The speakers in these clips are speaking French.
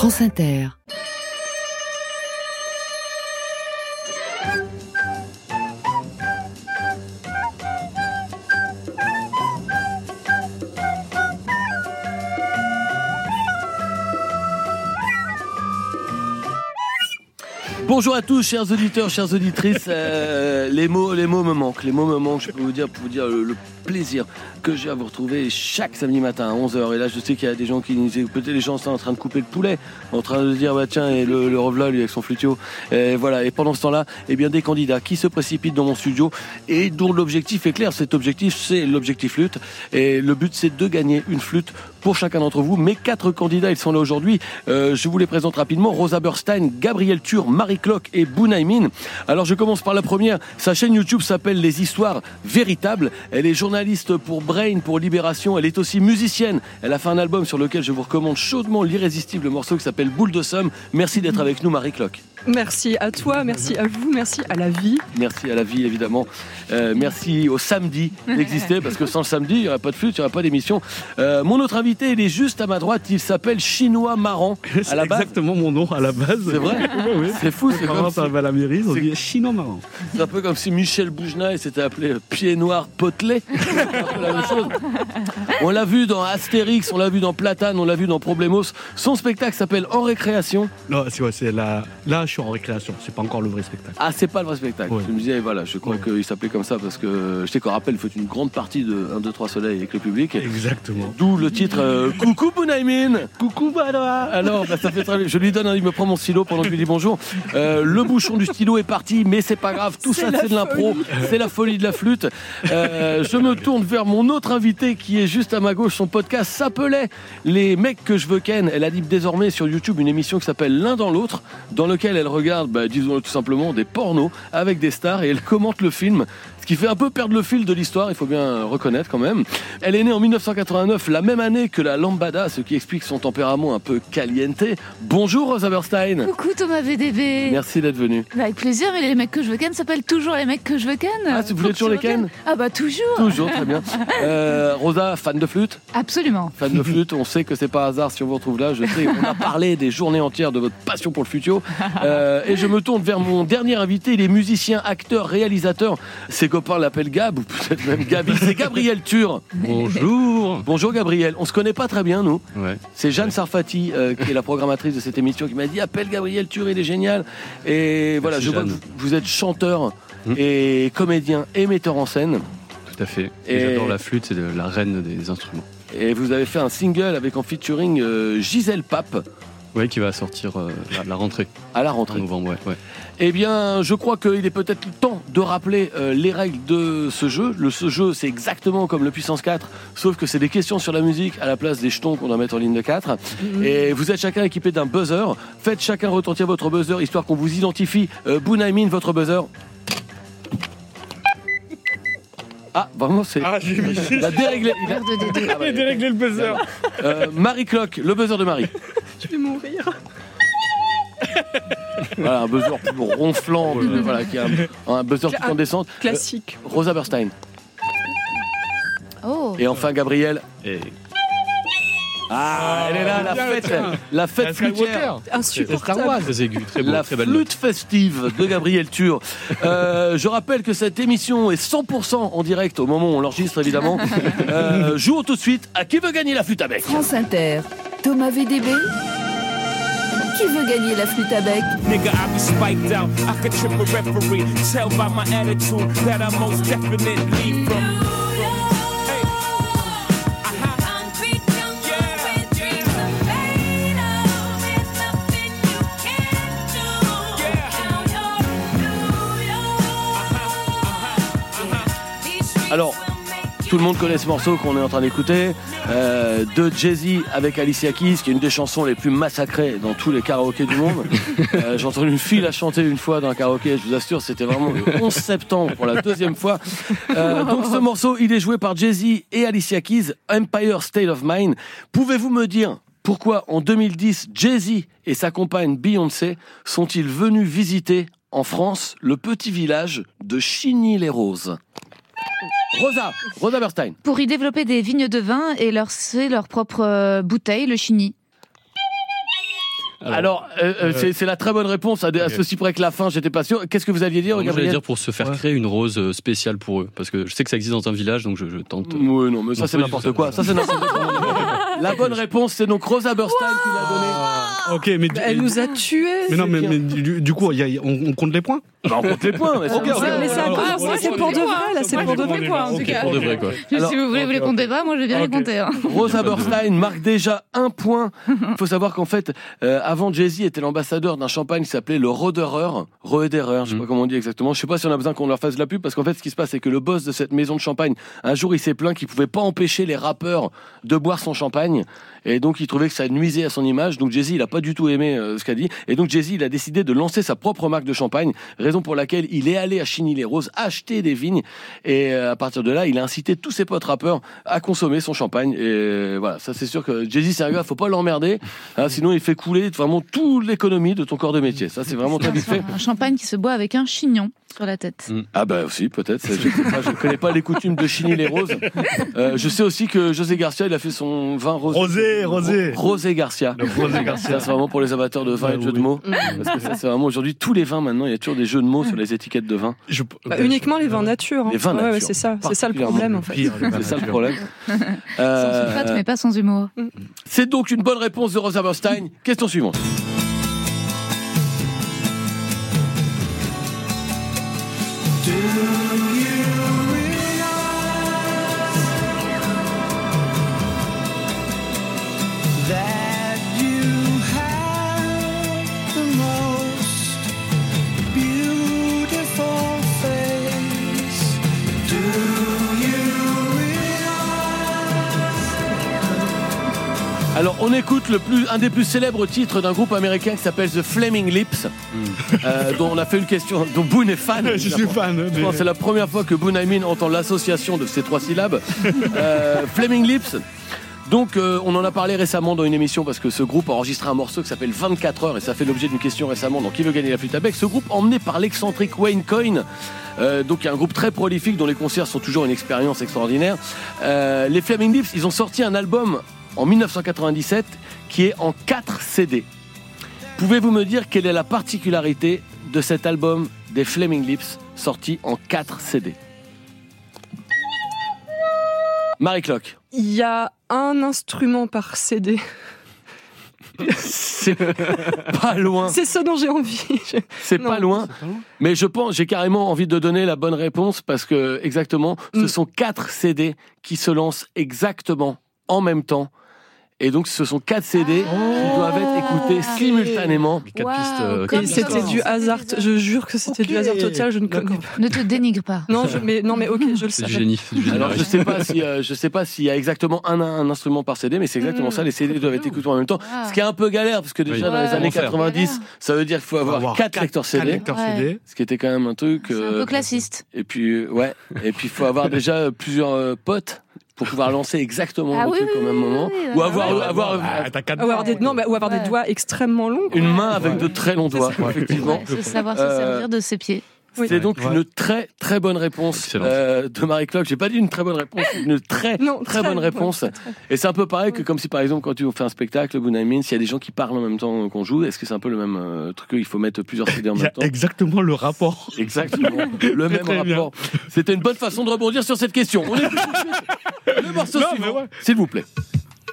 France Inter. Bonjour à tous, chers auditeurs, chères auditrices. Euh, les mots, les mots me manquent. Les mots me manquent. Je peux vous dire, pour vous dire le, le plaisir que j'ai à vous retrouver chaque samedi matin à 11h. Et là, je sais qu'il y a des gens qui peut-être les gens sont en train de couper le poulet, en train de dire bah tiens et le, le revelin lui avec son flutio. Et voilà. Et pendant ce temps-là, eh bien des candidats qui se précipitent dans mon studio et dont l'objectif est clair. Cet objectif, c'est l'objectif flûte. Et le but, c'est de gagner une flûte pour chacun d'entre vous. Mes quatre candidats, ils sont là aujourd'hui. Euh, je vous les présente rapidement. Rosa Burstein, Gabriel Tur, Marie Clock et Bounaïmin. Alors je commence par la première. Sa chaîne YouTube s'appelle Les Histoires Véritables. Elle est journaliste pour Brain, pour Libération. Elle est aussi musicienne. Elle a fait un album sur lequel je vous recommande chaudement l'irrésistible morceau qui s'appelle Boule de Somme. Merci d'être avec nous, Marie Clock. Merci à toi, merci à vous, merci à la vie. Merci à la vie, évidemment. Euh, merci au samedi d'exister, parce que sans le samedi, il n'y aurait pas de flûte, il n'y aurait pas d'émission. Euh, mon autre invité, il est juste à ma droite, il s'appelle Chinois Marrant. C'est exactement mon nom à la base. C'est vrai Oui. C'est fou, c'est comme va à la mairie, on c'est- dit chinois marrant. C'est un peu comme si Michel Bougenat s'était appelé Pied Noir Potelet. La même chose. On l'a vu dans Astérix, on l'a vu dans Platane, on l'a vu dans Problemos. Son spectacle s'appelle En récréation. Non, c'est ouais, c'est la... je suis en récréation. C'est pas encore le vrai spectacle. Ah, c'est pas le vrai spectacle. Ouais. Je me disais, voilà, je crois Ouais. qu'il s'appelait comme ça parce que je sais qu'on rappelle, il faut une grande partie de 1, 2, 3 soleil avec le public. Exactement. D'où le titre euh, Coucou Bounaïmin Coucou Bada Alors, bah, ça fait très bien. Je lui donne, un- il me prend mon stylo pendant que je lui dis bonjour. Euh, le bouchon du stylo est parti, mais c'est pas grave. Tout ça, c'est de l'impro. C'est la folie de la flûte. Euh, je me tourne vers mon autre invité qui est juste à ma gauche. Son podcast s'appelait Les mecs que je veux ken. Elle anime désormais sur YouTube une émission qui s'appelle L'un dans l'autre, dans lequel elle regarde, bah, disons tout simplement, des pornos avec des stars et elle commente le film. Ce qui fait un peu perdre le fil de l'histoire, il faut bien reconnaître quand même. Elle est née en 1989, la même année que la lambada, ce qui explique son tempérament un peu caliente. Bonjour Rosa Berstein. Coucou Thomas VDB. Merci d'être venu. Bah, avec plaisir, mais les mecs que je veux ken s'appellent toujours les mecs que je veux ken. Ah, voulez que toujours tu les ken. Ah bah toujours. Toujours, très bien. Euh, Rosa, fan de flûte? Absolument. Fan de flûte, on sait que c'est pas hasard si on vous retrouve là. Je sais, on a parlé des journées entières de votre passion pour le futio. Euh, et je me tourne vers mon dernier invité, il est musicien, acteur, réalisateur. Copains l'appellent Gab, ou peut-être même Gabi. C'est Gabriel Tur. Bonjour. Bonjour Gabriel. On se connaît pas très bien, nous. Ouais. C'est Jeanne Sarfati, euh, qui est la programmatrice de cette émission, qui m'a dit appelle Gabriel Tur, il est génial. Et voilà, Merci, je vois que vous êtes chanteur Mm. et comédien et metteur en scène. Tout à fait. Et- J'adore la flûte, c'est la reine des instruments. Et vous avez fait un single avec en featuring euh, Gisèle Pape Oui, qui va sortir euh, la, la rentrée à la en rentrée. novembre. Ouais, ouais. Eh bien, je crois qu'il est peut-être temps de rappeler euh, les règles de ce jeu. Le, ce jeu, c'est exactement comme le Puissance 4, sauf que c'est des questions sur la musique à la place des jetons qu'on doit mettre en ligne de 4. Et vous êtes chacun équipé d'un buzzer. Faites chacun retentir votre buzzer, histoire qu'on vous identifie. Euh, Bounaïmin, votre buzzer. Ah, vraiment, c'est... Ah, j'ai Il a déréglé. il a- Merde des deux. Ah, bah, déréglé le buzzer. euh, Marie Clock, le buzzer de Marie. Je vais mourir. Voilà, un buzzer plus ronflant, plus- voilà, qui a un, un buzzer tout en descente. Classique. Euh, Rosa Berstein. Oh. Et enfin Gabriel. Et Ah, elle est là, la fête, la fête flûtière. Insupportable. très aigu, très beau, La très belle note. flûte festive de Gabriel Tur. Euh, je rappelle que cette émission est 100% en direct au moment où on l'enregistre évidemment. Euh, jouons tout de suite à qui veut gagner la flûte à bec. France Inter. Thomas VDB. Qui veut gagner la flûte à bec? Nigga, I be spiked out. I could trip a referee. Tell by my attitude that I most definitely from. Hey. Uh-huh. Alors, Tout le monde connaît ce morceau qu'on est en train d'écouter, euh, de Jay-Z avec Alicia Keys, qui est une des chansons les plus massacrées dans tous les karaokés du monde. Euh, J'ai entendu une fille la chanter une fois dans un karaoké, je vous assure, c'était vraiment le 11 septembre pour la deuxième fois. Euh, donc ce morceau, il est joué par Jay-Z et Alicia Keys, Empire State of Mind. Pouvez-vous me dire pourquoi en 2010, Jay-Z et sa compagne Beyoncé sont-ils venus visiter en France le petit village de Chigny-les-Roses? Rosa, Rosa Berstein. Pour y développer des vignes de vin et leur c'est leur propre euh, bouteille, le chini. Alors, euh, euh, c'est c'est la très bonne réponse. À, à ceci près que la fin, j'étais pas sûr. Qu'est-ce que vous alliez dire, Alors, moi, j'allais dire pour se faire Ouais. créer une rose spéciale pour eux. Parce que je sais que ça existe dans un village, donc je, je tente. euh, Oui, non, mais ça Non, c'est pas du n'importe tout, quoi. Ça c'est n'importe quoi. La bonne réponse, c'est donc Rosa Burstein qui l'a donnée. Ok, mais, Elle nous a tués. Mais non, mais, mais du, du coup, il y a- on, on compte les points Bah, on compte les points. mais c'est pour de vrai, là, c'est pour de vrai. points, en tout ok, cas. Pour de vrai, quoi. Si vous voulez, vous les comptez pas, moi je vais bien les compter. hein. Rosa Burstein marque déjà un point. Il faut savoir qu'en fait, euh, avant Jay-Z était l'ambassadeur d'un champagne qui s'appelait le Roederer. Roederer, je sais Mm. pas comment on dit exactement. Je sais pas si on a besoin qu'on leur fasse la pub parce qu'en fait, ce qui se passe, c'est que le boss de cette maison de champagne, un jour, il s'est plaint qu'il pouvait pas empêcher les rappeurs de boire son champagne. Et donc, il trouvait que ça nuisait à son image. Donc, Jay-Z, il a pas du tout aimé euh, ce qu'a dit. Et donc, Jay-Z, il a décidé de lancer sa propre marque de champagne. Raison pour laquelle il est allé à Chigny-les-Roses acheter des vignes. Et euh, à partir de là, il a incité tous ses potes rappeurs à consommer son champagne. Et voilà, ça c'est sûr que Jay-Z, c'est un gars, faut pas l'emmerder. hein, sinon, il fait couler vraiment toute l'économie de ton corps de métier. Ça, c'est vraiment très vite fait. Un champagne qui se boit avec un chignon sur la tête. Ah bah aussi, peut-être. Je sais pas, je connais pas les coutumes de Chigny-les-Roses. Euh, je sais aussi que José Garcia, il a fait son vin rosé. Rosé, rosé. Rosé Garcia. Le Rosé Garcia. Ça, c'est vraiment pour les amateurs de vin Ouais, et de jeux de mots. Parce que ça, c'est vraiment aujourd'hui, tous les vins maintenant, il y a toujours des jeux de mots sur les étiquettes de vin. Je- Bah, uniquement les vins nature. hein. Les vins Ouais, ouais, nature. c'est ça, c'est ça le problème en fait. Pire, C'est ça le problème. Sans Euh, sulfate, mais pas sans humour. C'est donc une bonne réponse de Rosa Burstein. Question suivante. that on écoute le plus, un des plus célèbres titres d'un groupe américain qui s'appelle The Flaming Lips, euh, dont on a fait une question, dont Boone est fan. Je suis fan. Je mais- pense que c'est la première fois que Boone Aymin entend l'association de ces trois syllabes. Euh, Flaming Lips. Donc, euh, on en a parlé récemment dans une émission parce que ce groupe a enregistré un morceau qui s'appelle 24 heures et ça fait l'objet d'une question récemment. Donc, qui veut gagner la flûte à bec? Ce groupe emmené par l'excentrique Wayne Coyne. Euh, donc, il y a un groupe très prolifique dont les concerts sont toujours une expérience extraordinaire. Euh, les Flaming Lips, ils ont sorti un album en 1997 qui est en 4 CD. Pouvez-vous me dire quelle est la particularité de cet album des Flaming Lips sorti en 4 CD Marie Clock. Il y a un instrument par CD. C'est pas loin. C'est ce dont j'ai envie. C'est pas loin. Mais je pense, j'ai carrément envie de donner la bonne réponse parce que exactement, ce Mm. sont quatre CD qui se lancent exactement en même temps. Et donc, ce sont quatre CD qui doivent être écoutés Ah. simultanément. Quatre pistes. euh, Et ça. c'était pistes. du hasard. Je jure que c'était du hasard total. Je ne connais D'accord. pas. Ne te dénigre pas. Non, je- mais non, mais ok, je le savais. génie. Alors, je sais pas si, euh, je sais pas s'il y a exactement un, un instrument par CD, mais c'est exactement Mm. ça. Les CD doivent être écoutés en même temps. Ah. Ce qui est un peu galère parce que déjà Oui. dans les Ouais. années Comment faire 90, ça veut dire qu'il faut avoir, quatre lecteurs quatre CD. lecteurs Ouais. CD. Ce qui était quand même un truc. Un euh, peu classiste. Et puis, euh, ouais. Et puis, il faut avoir déjà plusieurs euh, potes pour pouvoir lancer exactement Ah le oui, truc oui, au même moment. oui, Ou avoir, Ouais. avoir des, non, ou avoir Ouais. des doigts extrêmement longs. quoi. une main avec de très longs doigts, effectivement. Savoir se Euh, servir de ses pieds. Oui. C'est donc Ouais. une très très bonne réponse euh, de Marie Clock. J'ai pas dit une très bonne réponse, une très Non, très bonne réponse. Et c'est un peu pareil que comme si par exemple quand tu fais un spectacle, Bunaimin, s'il y a des gens qui parlent en même temps qu'on joue, est-ce que c'est un peu le même euh, truc Il faut mettre plusieurs CD en même temps? exactement le rapport. Exactement, le même rapport. C'était une bonne façon de rebondir sur cette question. On le morceau Non, suivant, ouais. s'il vous plaît.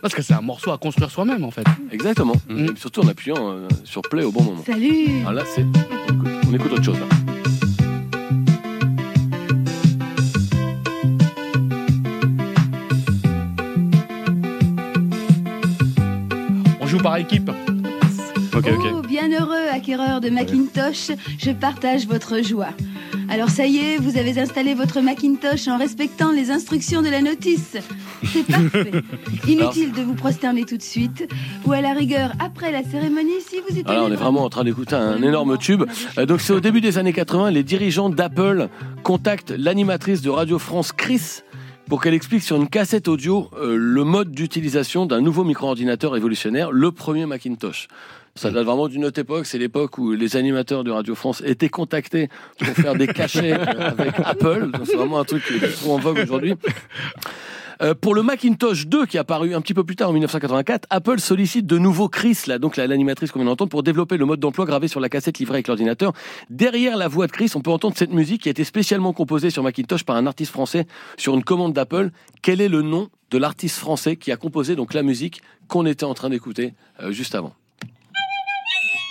Parce que c'est un morceau à construire soi-même, en fait. Exactement. Et surtout en appuyant euh, sur play au bon moment. Salut Alors là, c'est. On écoute, on écoute autre chose là. Joue par équipe. Ok, ok. Oh, bienheureux acquéreur de Macintosh, je partage votre joie. Alors ça y est, vous avez installé votre Macintosh en respectant les instructions de la notice. C'est parfait. Inutile de vous prosterner tout de suite, ou à la rigueur après la cérémonie si vous êtes. Alors on est vraiment en train d'écouter un énorme tube. Euh, donc c'est au début des années 80, les dirigeants d'Apple contactent l'animatrice de Radio France Chris pour qu'elle explique sur une cassette audio euh, le mode d'utilisation d'un nouveau micro-ordinateur révolutionnaire, le premier Macintosh. Ça date vraiment d'une autre époque, c'est l'époque où les animateurs de Radio France étaient contactés pour faire des cachets avec Apple. C'est vraiment un truc qui est trop en vogue aujourd'hui. Euh, pour le Macintosh 2 qui est apparu un petit peu plus tard en 1984, Apple sollicite de nouveau Chris, là, donc la- l'animatrice qu'on vient d'entendre, pour développer le mode d'emploi gravé sur la cassette livrée avec l'ordinateur. Derrière la voix de Chris, on peut entendre cette musique qui a été spécialement composée sur Macintosh par un artiste français sur une commande d'Apple. Quel est le nom de l'artiste français qui a composé donc la musique qu'on était en train d'écouter euh, juste avant?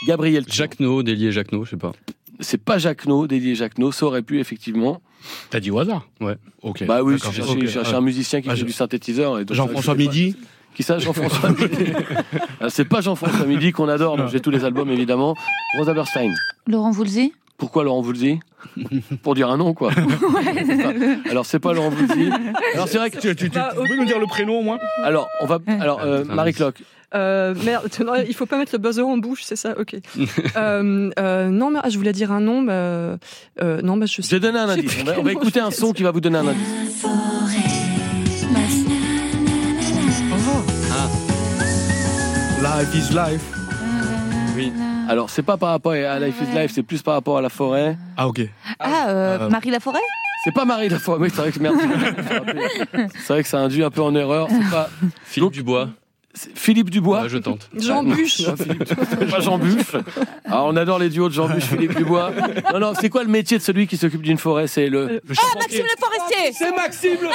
Gabriel. Tour. Jacquenot, Délier Jacquenot, je sais pas. C'est pas Jacquenot, dédié Jacquenot, ça aurait pu effectivement. T'as dit au hasard? Ouais. Ok. Bah oui, j'ai cherché, ok. j'ai cherché un musicien qui Ah, fait je- du synthétiseur. Jean-François pas. Midi? Qui ça, Jean-François Midi? Ah, C'est pas Jean-François Midi qu'on adore, donc j'ai tous les albums évidemment. Rosa Berstein. Laurent Voulzy? Pourquoi Laurent Voulzy? Pour dire un nom, quoi. Alors, c'est pas Laurent Voulzy. Alors, c'est vrai que. Tu, tu- tu- tu peux nous dire le prénom au moins? Alors, on va. Alors, euh, Putain, Marie Cloque. Euh, merde, non, il faut pas mettre le buzzer en bouche, c'est ça Ok. euh, euh, non, mais ah, je voulais dire un nom. Bah, euh, non, bah, je Je sais. vais donner un indice. On va, on écouter un son qui va vous donner un indice. Life is life. Oui. Alors, c'est pas par rapport à Life is Life, c'est plus par rapport à la forêt. Ah, ok. Ah, euh, Marie Laforêt C'est pas Marie la forêt. Oui, c'est vrai que merde. C'est vrai que ça induit un peu en erreur. C'est pas. Philippe Dubois. Philippe Dubois. Ouais, je tente. Jean Ah, Buche. pas Jean Buche. Alors, on adore les duos de Jean Buche, Philippe Dubois. Non, non, c'est quoi le métier de celui qui s'occupe d'une forêt? C'est le. Le Ah. Maxime Le Forestier C'est Maxime le Non,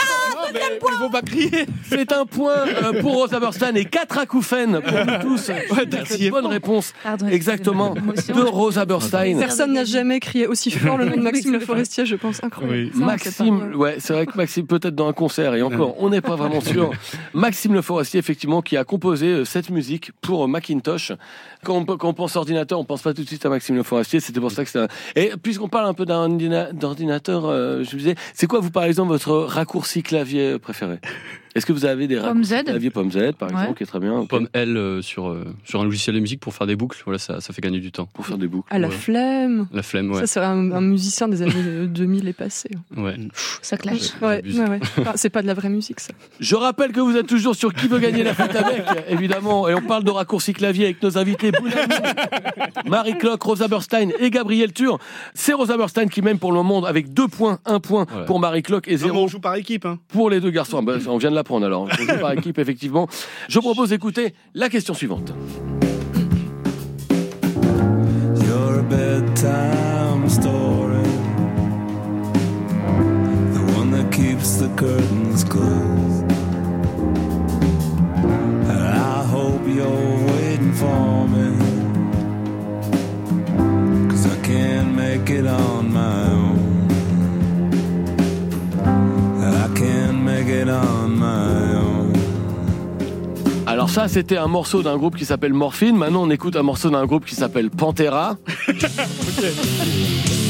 mais il faut pas crier. C'est un point euh, pour Rosa Burstein et quatre acouphènes pour nous tous. merci. Bonne réponse. Pardon, Exactement. De Rosa Burstein. Personne n'a jamais crié aussi fort le nom de Maxime Le Forestier, je pense. Incroyable. Oui. Maxime, ouais, c'est vrai que Maxime peut-être dans un concert et encore, on n'est pas vraiment sûr. Maxime Le Forestier, effectivement, qui a composé euh, cette musique pour euh, Macintosh. Quand on, pense ordinateur, on pense pas tout de suite à Maxime Le Forestier. C'était pour ça que c'est. Et puisqu'on parle un peu d'ordinateur, euh, je me disais, c'est quoi vous par exemple votre raccourci clavier préféré? Est-ce que vous avez des Pomme Z. clavier pomme Z par Ouais. exemple, qui est très bien Pomme L euh, sur, euh, sur un logiciel de musique pour faire des boucles. Voilà, ça, ça fait gagner du temps. pour faire des boucles. Ah, la Ouais. flemme. La flemme, ouais. Ça, c'est un, un musicien des années euh, 2000 est passé. ouais. Ça clash. Ouais, ouais, ouais. Enfin, c'est pas de la vraie musique, ça. Je rappelle que vous êtes toujours sur Qui veut gagner la fête avec, évidemment, et on parle de raccourci clavier avec nos invités Marie Cloque, Rosa Burstein et Gabriel Tur. C'est Rosa Burstein qui mène pour le monde avec deux points, un point pour Marie Cloque et zéro on joue par équipe. Hein. pour les deux garçons. Ah ben, on vient de l'apprendre alors. On joue par équipe, effectivement. Je propose d'écouter la question suivante. Your bedtime story. The one that keeps the curtains closed. I hope you're waiting for me. Cause I can't make it on my Alors ça, c'était un morceau d'un groupe qui s'appelle Morphine. Maintenant, on écoute un morceau d'un groupe qui s'appelle Pantera.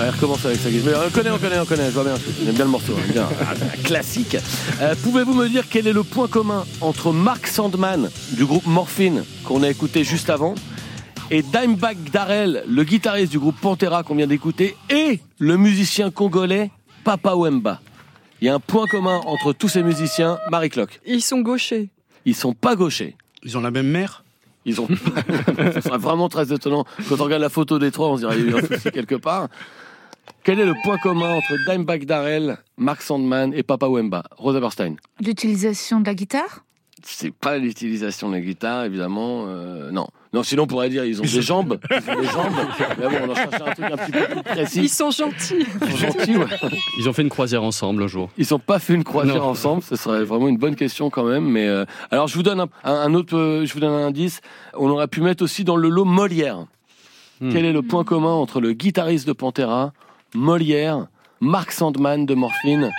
Elle recommence avec sa question. Mais on connaît, on connaît, on connaît. Je vois bien. J'aime bien le morceau. bien. Ah, c'est un classique. Euh, Pouvez-vous me dire quel est le point commun entre Mark Sandman du groupe Morphine qu'on a écouté juste avant et Dimebag Darrell, le guitariste du groupe Pantera qu'on vient d'écouter, et le musicien congolais Papa Wemba? Il y a un point commun entre tous ces musiciens, Marie Cloque. Ils sont gauchers. Ils sont pas gauchers. Ils ont la même mère? Ils ont. Ce serait vraiment très étonnant. Quand on regarde la photo des trois, on se dirait qu'il y a eu un souci quelque part. Quel est le point commun entre Dimebag Darrell, Mark Sandman et Papa Wemba? Rosa Berstein L'utilisation de la guitare? C'est pas l'utilisation de la guitare, évidemment. euh, non. Non, sinon on pourrait dire ils ont des jambes. Ils ont des jambes. Mais bon, on en cherche un truc un petit peu plus Ils précis. sont gentils. Ils sont gentils, ouais. Ils ont fait une croisière ensemble un jour. Ils ont pas fait une croisière Non. ensemble. Ce serait vraiment une bonne question quand même. Mais euh, alors je vous donne un, un- un autre. euh, je vous donne un indice. On aurait pu mettre aussi dans le lot Molière. Hmm. Quel est le point commun entre le guitariste de Pantera, Molière, Mark Sandman de Morphine,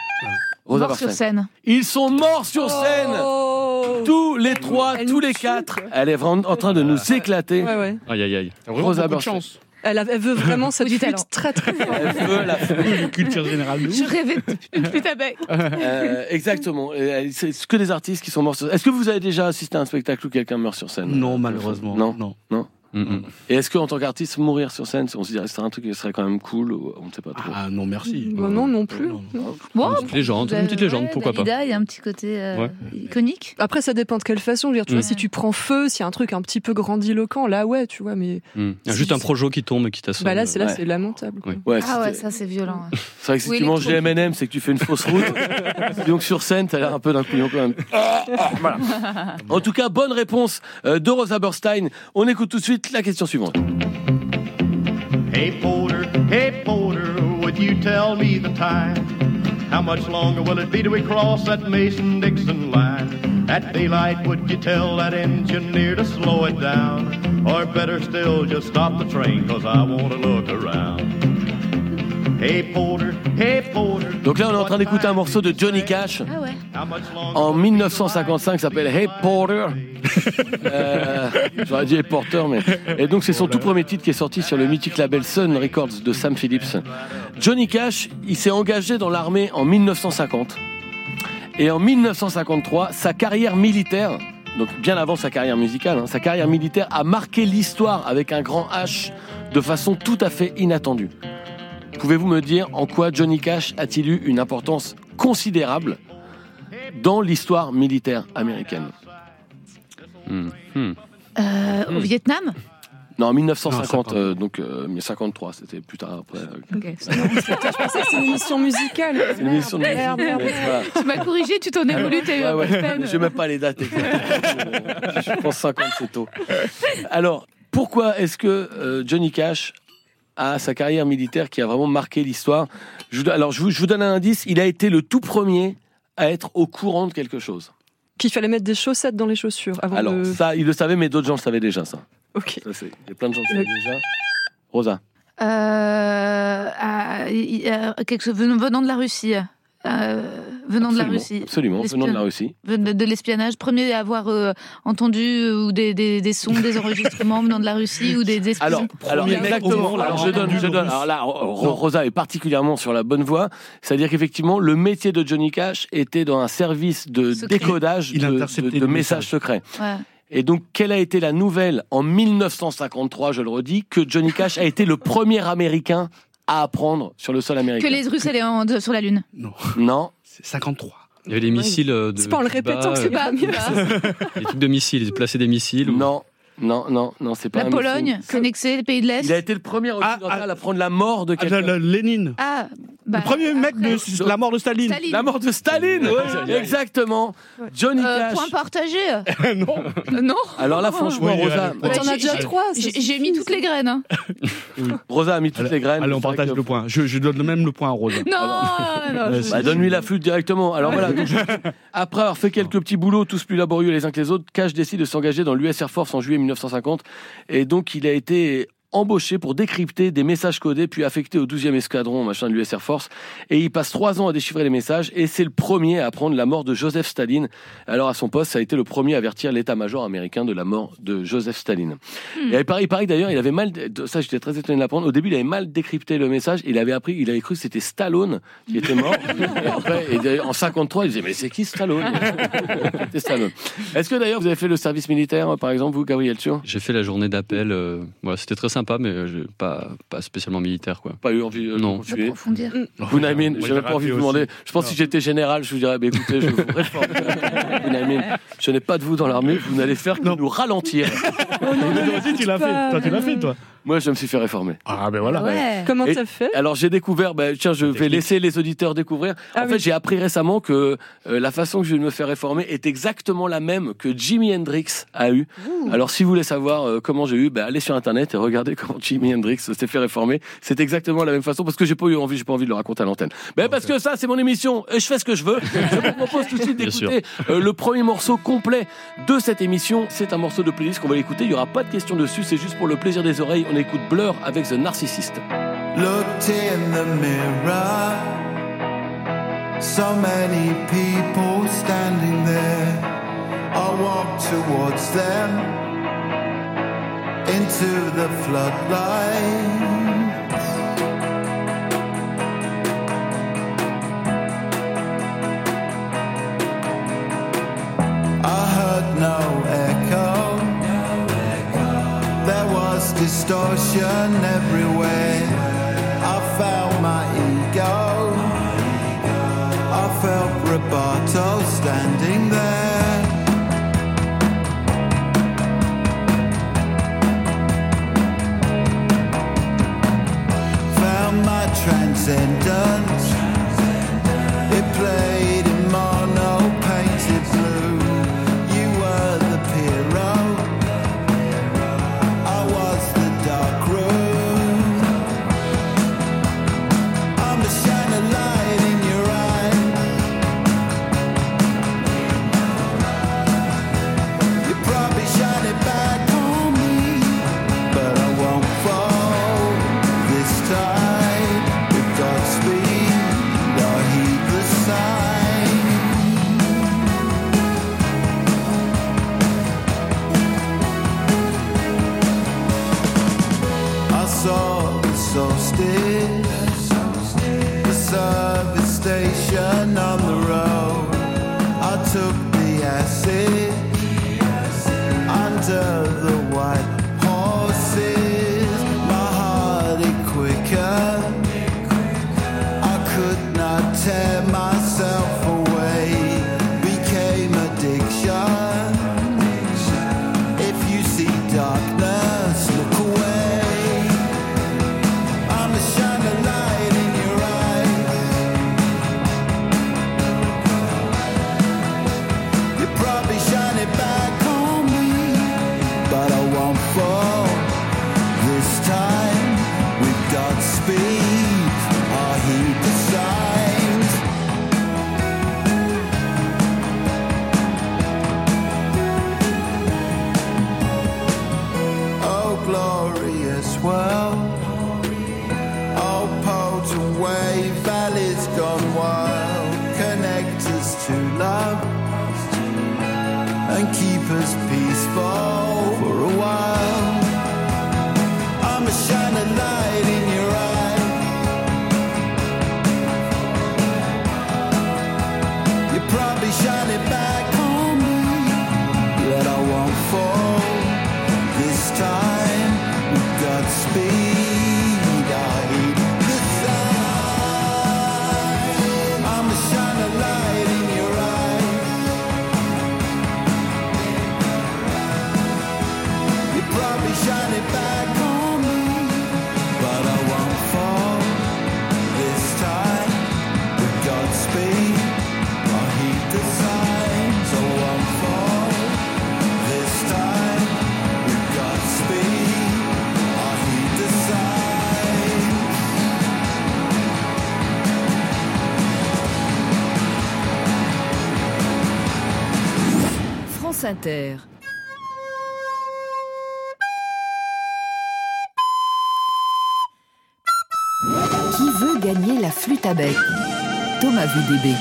Rosa Mort sur scène. Ils sont morts sur scène. Oh. Tous les trois, Elle tous nous les tue, quatre. quoi. Elle est vraiment en train de nous éclater. Ouais, ouais. Aïe, aïe, aïe. Vraiment Rosa beaucoup de Berstein. chance. Elle, a- elle veut vraiment cette du flûte talent. très très fort. Elle veut la Culture générale. de Je ouf. rêvais de flûte à bec. Euh, exactement. Et, euh, C'est que des artistes qui sont morts sur scène. Est-ce que vous avez déjà assisté à un spectacle où quelqu'un meurt sur scène? Non, malheureusement. Non? non. Non? Mm, mm. Et est-ce qu'en tant qu'artiste, mourir sur scène, on se dirait que c'est un truc qui serait quand même cool ou on ne sait pas trop? Ah non, merci. Bah non, non plus. Non. Bon, Une petite légende, une petite légende, pourquoi pas. Dalida, il y a un petit côté euh, Ouais. iconique. Après, ça dépend de quelle façon. Je veux dire, tu Mm. vois, si tu prends feu, s'il y a un truc un petit peu grandiloquent, là, ouais, tu vois, mais Mm. Il y a Juste un projo qui tombe et qui t'assomme. bah là, c'est là, Ouais. c'est lamentable. quoi. Oui. Ouais, Ah ouais, ça c'est violent. ouais. c'est vrai que si tu manges des. M&M, c'est que tu fais une fausse route. Donc sur scène, t'as l'air un peu d'un couillon quand même. Voilà. En tout cas, bonne réponse euh, de Rosa Burstein. On écoute tout de suite la question suivante. Hey Porter, hey Porter, would you tell me the time? How much longer will it be till we cross that Mason-Dixon line? At daylight, would you tell that engineer to slow it down? Or better still, just stop the train, cause I want to look around? Hey Porter, hey Porter. Donc là, on est en train d'écouter un morceau de Johnny Cash Ah ouais. En 1955 qui s'appelle Hey Porter. Euh, J'aurais dit Hey Porter, mais. Et donc, c'est son tout premier titre qui est sorti sur le mythique label Sun Records de Sam Phillips. Johnny Cash, il s'est engagé dans l'armée en 1950. Et en 1953, sa carrière militaire, donc bien avant sa carrière musicale, hein, sa carrière militaire a marqué l'histoire avec un grand H de façon tout à fait inattendue. Pouvez-vous me dire en quoi Johnny Cash a-t-il eu une importance considérable dans l'histoire militaire américaine. Euh, Au Vietnam? Non, en 1950, Non, euh, donc euh, 53, c'était plus tard après. euh, Ok. Je pensais que c'était une émission musicale. C'est une émission de Merde, merde. Mais voilà. Tu m'as corrigé, tu t'en es voulu, t'as eu Ouais, un peu ouais. de peine. Je même pas les dates exactes. Je pense 50, c'est tôt. Alors, pourquoi est-ce que euh, Johnny Cash a sa carrière militaire qui a vraiment marqué l'histoire? Je vous- Alors, je vous, je vous donne un indice. Il a été le tout premier à être au courant de quelque chose. Qu'il fallait mettre des chaussettes dans les chaussures avant Alors, de. ça, il le savait, mais d'autres gens le savaient déjà, ça. Ok. Ça, c'est- Il y a plein de gens qui le savaient déjà. Rosa. Euh, y a quelque chose venant venant de la Russie. Euh, venant de la Russie. Absolument, venant de la. Russie. De, de l'espionnage. Premier à avoir euh, entendu euh, ou des, des, des sons, des enregistrements venant de la Russie ou des, des espions. Alors, alors exactement. Alors, je donne, je donne. Alors là. Rosa est particulièrement sur la bonne voie. C'est-à-dire qu'effectivement, le métier de Johnny Cash était dans un service de Secret. décodage Il de, messages secrets. Ouais. Et donc, quelle a été la nouvelle en 1953, je le redis, que Johnny Cash a été le premier Américain à apprendre sur le sol Que américain les Russes allaient en- sur la Lune. Non, Non. C'est 53. Il y avait des missiles euh, de. C'est pas en le répétant que c'est pas mieux. Des trucs de missiles, ils plaçaient des missiles. ou- Non. Non, non, non, c'est pas La un Pologne, annexée, les pays de l'Est. Il a été le premier occidental ah. à prendre la mort de Ah, quelqu'un. Lénine. Ah, bah, le premier mec après- de la mort de Staline. Staline. La mort de Staline Exactement Johnny Euh, Cash point partagé. non. Euh, non. Alors là, franchement, Oui, Rosa. Mais t'en Ouais, as déjà j'ai- trois. J'ai mis toutes les graines. hein. Rosa a mis toutes les graines. Allez, on partage que- le point. Je, je donne même le point à Rosa. Non, non, Bah, donne-lui la flûte directement. Alors voilà. donc, après avoir fait quelques petits boulots, tous plus laborieux les uns que les autres, Cash décide de s'engager dans l'US Air Force en juillet 1950. Et donc, il a été embauché pour décrypter des messages codés, puis affecté au 12e escadron machin de l'US Air Force. Et il passe trois ans à déchiffrer les messages. Et c'est le premier à apprendre la mort de Joseph Staline. Alors, à son poste, ça a été le premier à avertir l'état-major américain de la mort de Joseph Staline. Et il paraît, il paraît d'ailleurs, il avait mal, ça j'étais très étonné de l'apprendre. Au début, il avait mal décrypté le message. Il avait appris, il avait cru que c'était Stallone qui était mort. et après, et d'ailleurs, en 53, il disait, mais c'est qui Stallone? C'était Stallone. Est-ce que d'ailleurs, vous avez fait le service militaire, par exemple, vous, Gabriel Tur? J'ai fait la journée d'appel. euh, voilà, c'était très sympa, mais euh, j'ai pas, pas spécialement militaire, quoi. Pas eu envie euh, de Non. continuer. approfondir. Même pas envie de vous demander. Je pense que si j'étais général, je vous dirais, bah, écoutez, je vous réforme. Je n'ai pas de vous dans l'armée, vous n'allez faire que Non. nous ralentir. Toi aussi, tu l'as fait. Toi, tu l'as fait, toi. Moi, je me suis fait réformer. Ah, ben voilà. Ouais. Comment t'as fait? Alors j'ai découvert, bah, tiens, je vais laisser les auditeurs découvrir. Ah en oui. fait, j'ai appris récemment que euh, la façon que je vais me faire réformer est exactement la même que Jimi Hendrix a eu. Alors si vous voulez savoir euh, comment j'ai eu, bah, allez sur internet et regardez comment Jimi Hendrix s'est fait réformer. C'est exactement la même façon parce que j'ai pas eu envie, j'ai pas envie de le raconter à l'antenne. Mais parce que ça, c'est mon émission et je fais ce que je veux. Je vous propose tout de suite d'écouter euh, le premier morceau complet de cette émission. C'est un morceau de playlist qu'on va l'écouter. Il y aura pas de question dessus. C'est juste pour le plaisir des oreilles. On écoute Blur avec The Narcissist. Looked in the mirror. So many people standing there. I walked towards them into the heard no station everywhere. I felt my ego. I felt Roberto standing there. Found my transcendence. It played Qui veut gagner la flûte à bec? Thomas VDB.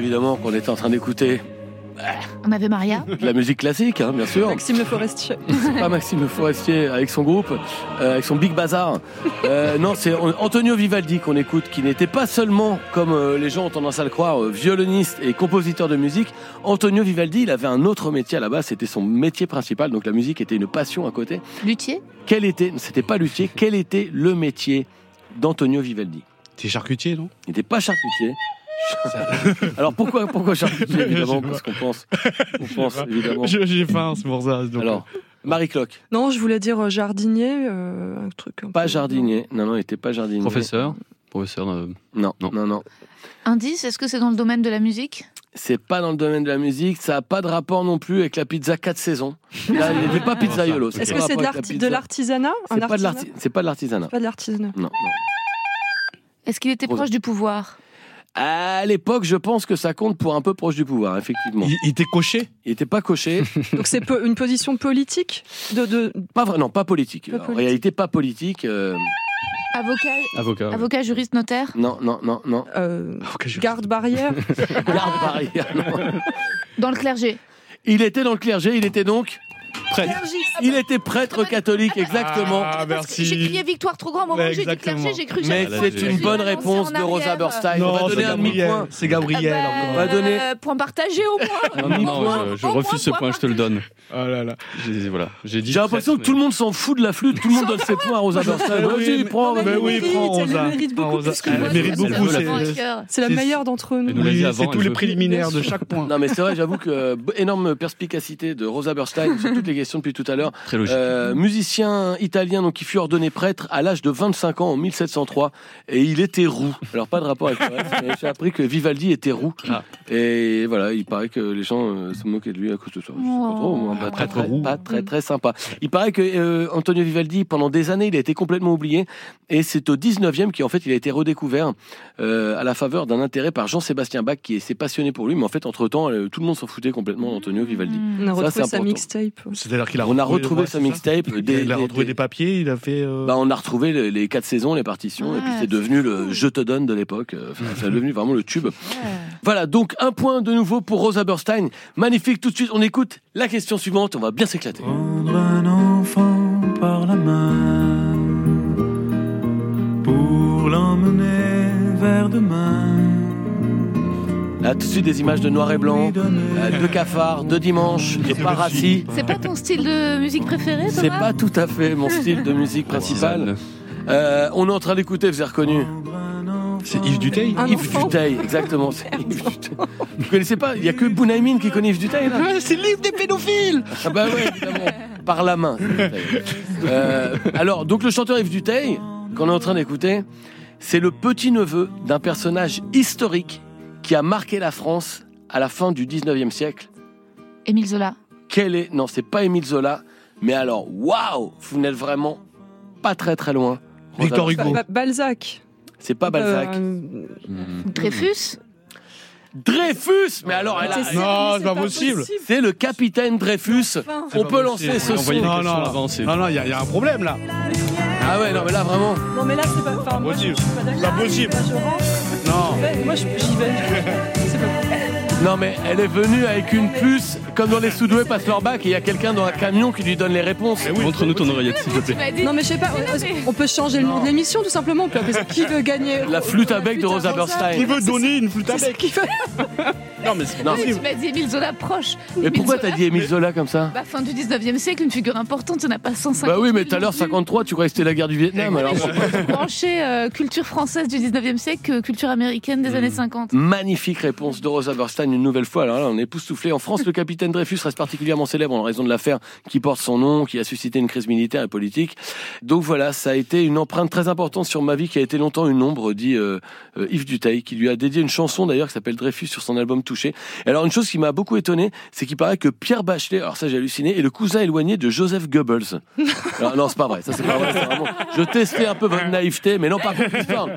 Évidemment qu'on était en train d'écouter On avait Maria. de la musique classique, hein, bien sûr. Maxime Le Forestier. C'est pas Maxime Le Forestier avec son groupe, euh, avec son Big Bazar. Euh, non, c'est Antonio Vivaldi qu'on écoute, qui n'était pas seulement, comme euh, les gens ont tendance à le croire, euh, violoniste et compositeur de musique. Antonio Vivaldi, il avait un autre métier à la base, c'était son métier principal, donc la musique était une passion à côté. Luthier? Quel était, c'était pas luthier, quel était le métier d'Antonio Vivaldi? T'es charcutier, non? Il n'était pas charcutier. Alors pourquoi, pourquoi charcutier évidemment Parce qu'on pense, on pense évidemment. Je- J'ai faim, c'est pour ça. donc, Alors, Marie Cloque, Non, je voulais dire euh, jardinier, euh, un truc. un pas peu- jardinier. Non, non, il n'était pas jardinier. Professeur? Professeur. euh, Non, Non. non, non. Indice, est-ce que c'est dans le domaine de la musique? C'est pas dans le domaine de la musique, ça n'a pas de rapport non plus avec la pizza 4 saisons. Là, il n'était pas pizzaiolo. Est-ce pas que c'est de l'artisanat C'est pas, de artisanat l'arti- c'est pas de l'artisanat. Pas de l'artisanat. Non, non. Est-ce qu'il était proche du pouvoir? À l'époque, je pense que ça compte pour un peu proche du pouvoir, effectivement. Il, il était coché Il n'était pas coché. Donc c'est une position politique de, de... Pas vrai, non, pas politique. Pas en politique. réalité, pas politique. euh, Avocat, Avocat. ouais. avocat, juriste, notaire? Non, non, non, non. euh, Avocat juriste. garde barrière? Garde barrière. non. Dans le clergé Il était dans le clergé, il était donc Prêtre. Il était prêtre catholique, exactement. Ah, que J'ai crié victoire trop grand au moment où j'ai dit exactement. clergé, j'ai cru que Mais c'est une bonne réponse de Rosa Berstein. On va Non, c'est donner un Gabriel. demi-point. C'est Gabriel encore. On va donner. Euh, point partagé au moins. Non, non, non, je, je Au refuse ce point, je te le donne. Oh là là. J'ai l'impression que tout le monde s'en fout de la flûte, tout le monde donne ses points à Rosa Vas-y, mais- prends. mais oui, mérite, prends elle Rosa. Elle mérite beaucoup. c'est- la meilleure d'entre nous. c'est tous les préliminaires de chaque point. Non mais c'est vrai, j'avoue que euh, énorme perspicacité de Rosa Berstein sur toutes les questions depuis tout à l'heure. Très logique. Euh, musicien italien donc qui fut ordonné prêtre à l'âge de 25 ans en 1703 et il était roux. Alors pas de rapport avec le reste, mais j'ai appris que Vivaldi était roux. Ah. Et voilà, il paraît que les gens euh, se moquaient de lui à cause de ça. Je sais pas trop, moi, pas, très, très, roux. pas très très sympa. Il paraît que euh, Antonio Vivaldi pendant des années il a été complètement oublié et c'est au 19e qu'en fait il a été redécouvert euh, à la faveur d'un intérêt par Jean-Sébastien Bach qui s'est passionné pour lui mais en fait entre temps tout le monde s'en foutait complètement d'Antonio Vivaldi. On a Ça, retrouvé sa C'est-à-dire qu'il a On a retrouvé- sa mixtape. Il des- il a retrouvé des- papiers, il a fait. euh, Bah, on a retrouvé les, les quatre saisons, les partitions, et puis Ouais, c'est devenu le Je te donne de l'époque. Euh, Enfin, c'est devenu vraiment le tube. Voilà, donc un point de nouveau pour Rosa Berstein. Magnifique, tout de suite, on écoute la question suivante, on va bien s'éclater. Prendre un enfant par la main pour l'emmener vers demain. Là, tout de suite, des images de noir et blanc, euh, de cafards, de dimanche, de parassis. C'est pas ton style de musique préféré, Thomas C'est pas tout à fait mon style de musique principal. Euh, on est en train d'écouter, vous avez reconnu C'est Yves Duteil Un Yves enfant. Duteil, exactement. c'est Yves Duteil. Vous connaissez pas Il y a que Bounaïmin qui connaît Yves Duteil là? C'est le livre des pédophiles Ah bah ouais, évidemment. Par la main. Euh, alors, donc le chanteur Yves Duteil, qu'on est en train d'écouter, c'est le petit-neveu d'un personnage historique qui a marqué la France à la fin du 19e siècle. Émile Zola. Quel est... Non, c'est pas Émile Zola, mais alors, waouh Vous n'êtes vraiment pas très très loin. Victor Hugo. Ba- Balzac. C'est pas Balzac. Euh, Dreyfus. Dreyfus Mais alors, elle a- c'est- Non, c'est pas possible. c'est le capitaine Dreyfus. Enfin. On peut lancer ce son. Non, non, non, non, il y, a- il y a un problème là. Ah ouais, non, mais là, vraiment. Non, mais là, c'est pas. Enfin, moi, je possible. suis pas d'accord. Pas possible. Non. Moi, je- j'y vais. Non, mais elle est venue avec une puce, comme dans les Soudoués passent leur bac, et il y a quelqu'un dans un camion qui lui donne les réponses. Montre-nous ton oreillette, s'il te plaît. Non, mais je sais pas. on- peut changer le nom de l'émission, tout simplement. On peut appeler ça Qui veut gagner La flûte à bec de Rosa Berstein. Qui veut donner une flûte à bec qui veut. Non, mais c'est Non. Tu m'as dit Émile Zola proche. Mais Émile pourquoi Zola, t'as dit Émile Zola comme ça bah, Fin du 19e siècle, une figure importante, ça n'a pas 150 Bah oui, mais 000 tout à l'heure, vues. 53, tu croyais que c'était la guerre du Vietnam. Alors, branché euh, culture française du 19e siècle culture américaine des années 50. Magnifique réponse de Rosa Berstein une nouvelle fois. Alors là, on est époustouflé. En France, le capitaine Dreyfus reste particulièrement célèbre en raison de l'affaire qui porte son nom, qui a suscité une crise militaire et politique. Donc voilà, ça a été une empreinte très importante sur ma vie qui a été longtemps une ombre, dit euh, euh, Yves Duteil, qui lui a dédié une chanson d'ailleurs qui s'appelle Dreyfus sur son album Touché. Et alors une chose qui m'a beaucoup étonné, c'est qu'il paraît que Pierre Bachelet, alors ça j'ai halluciné, est le cousin éloigné de Joseph Goebbels. Alors, non, c'est pas vrai, ça c'est pas vrai. vraiment- Je testais un peu votre naïveté, mais non, contre, l'histoire.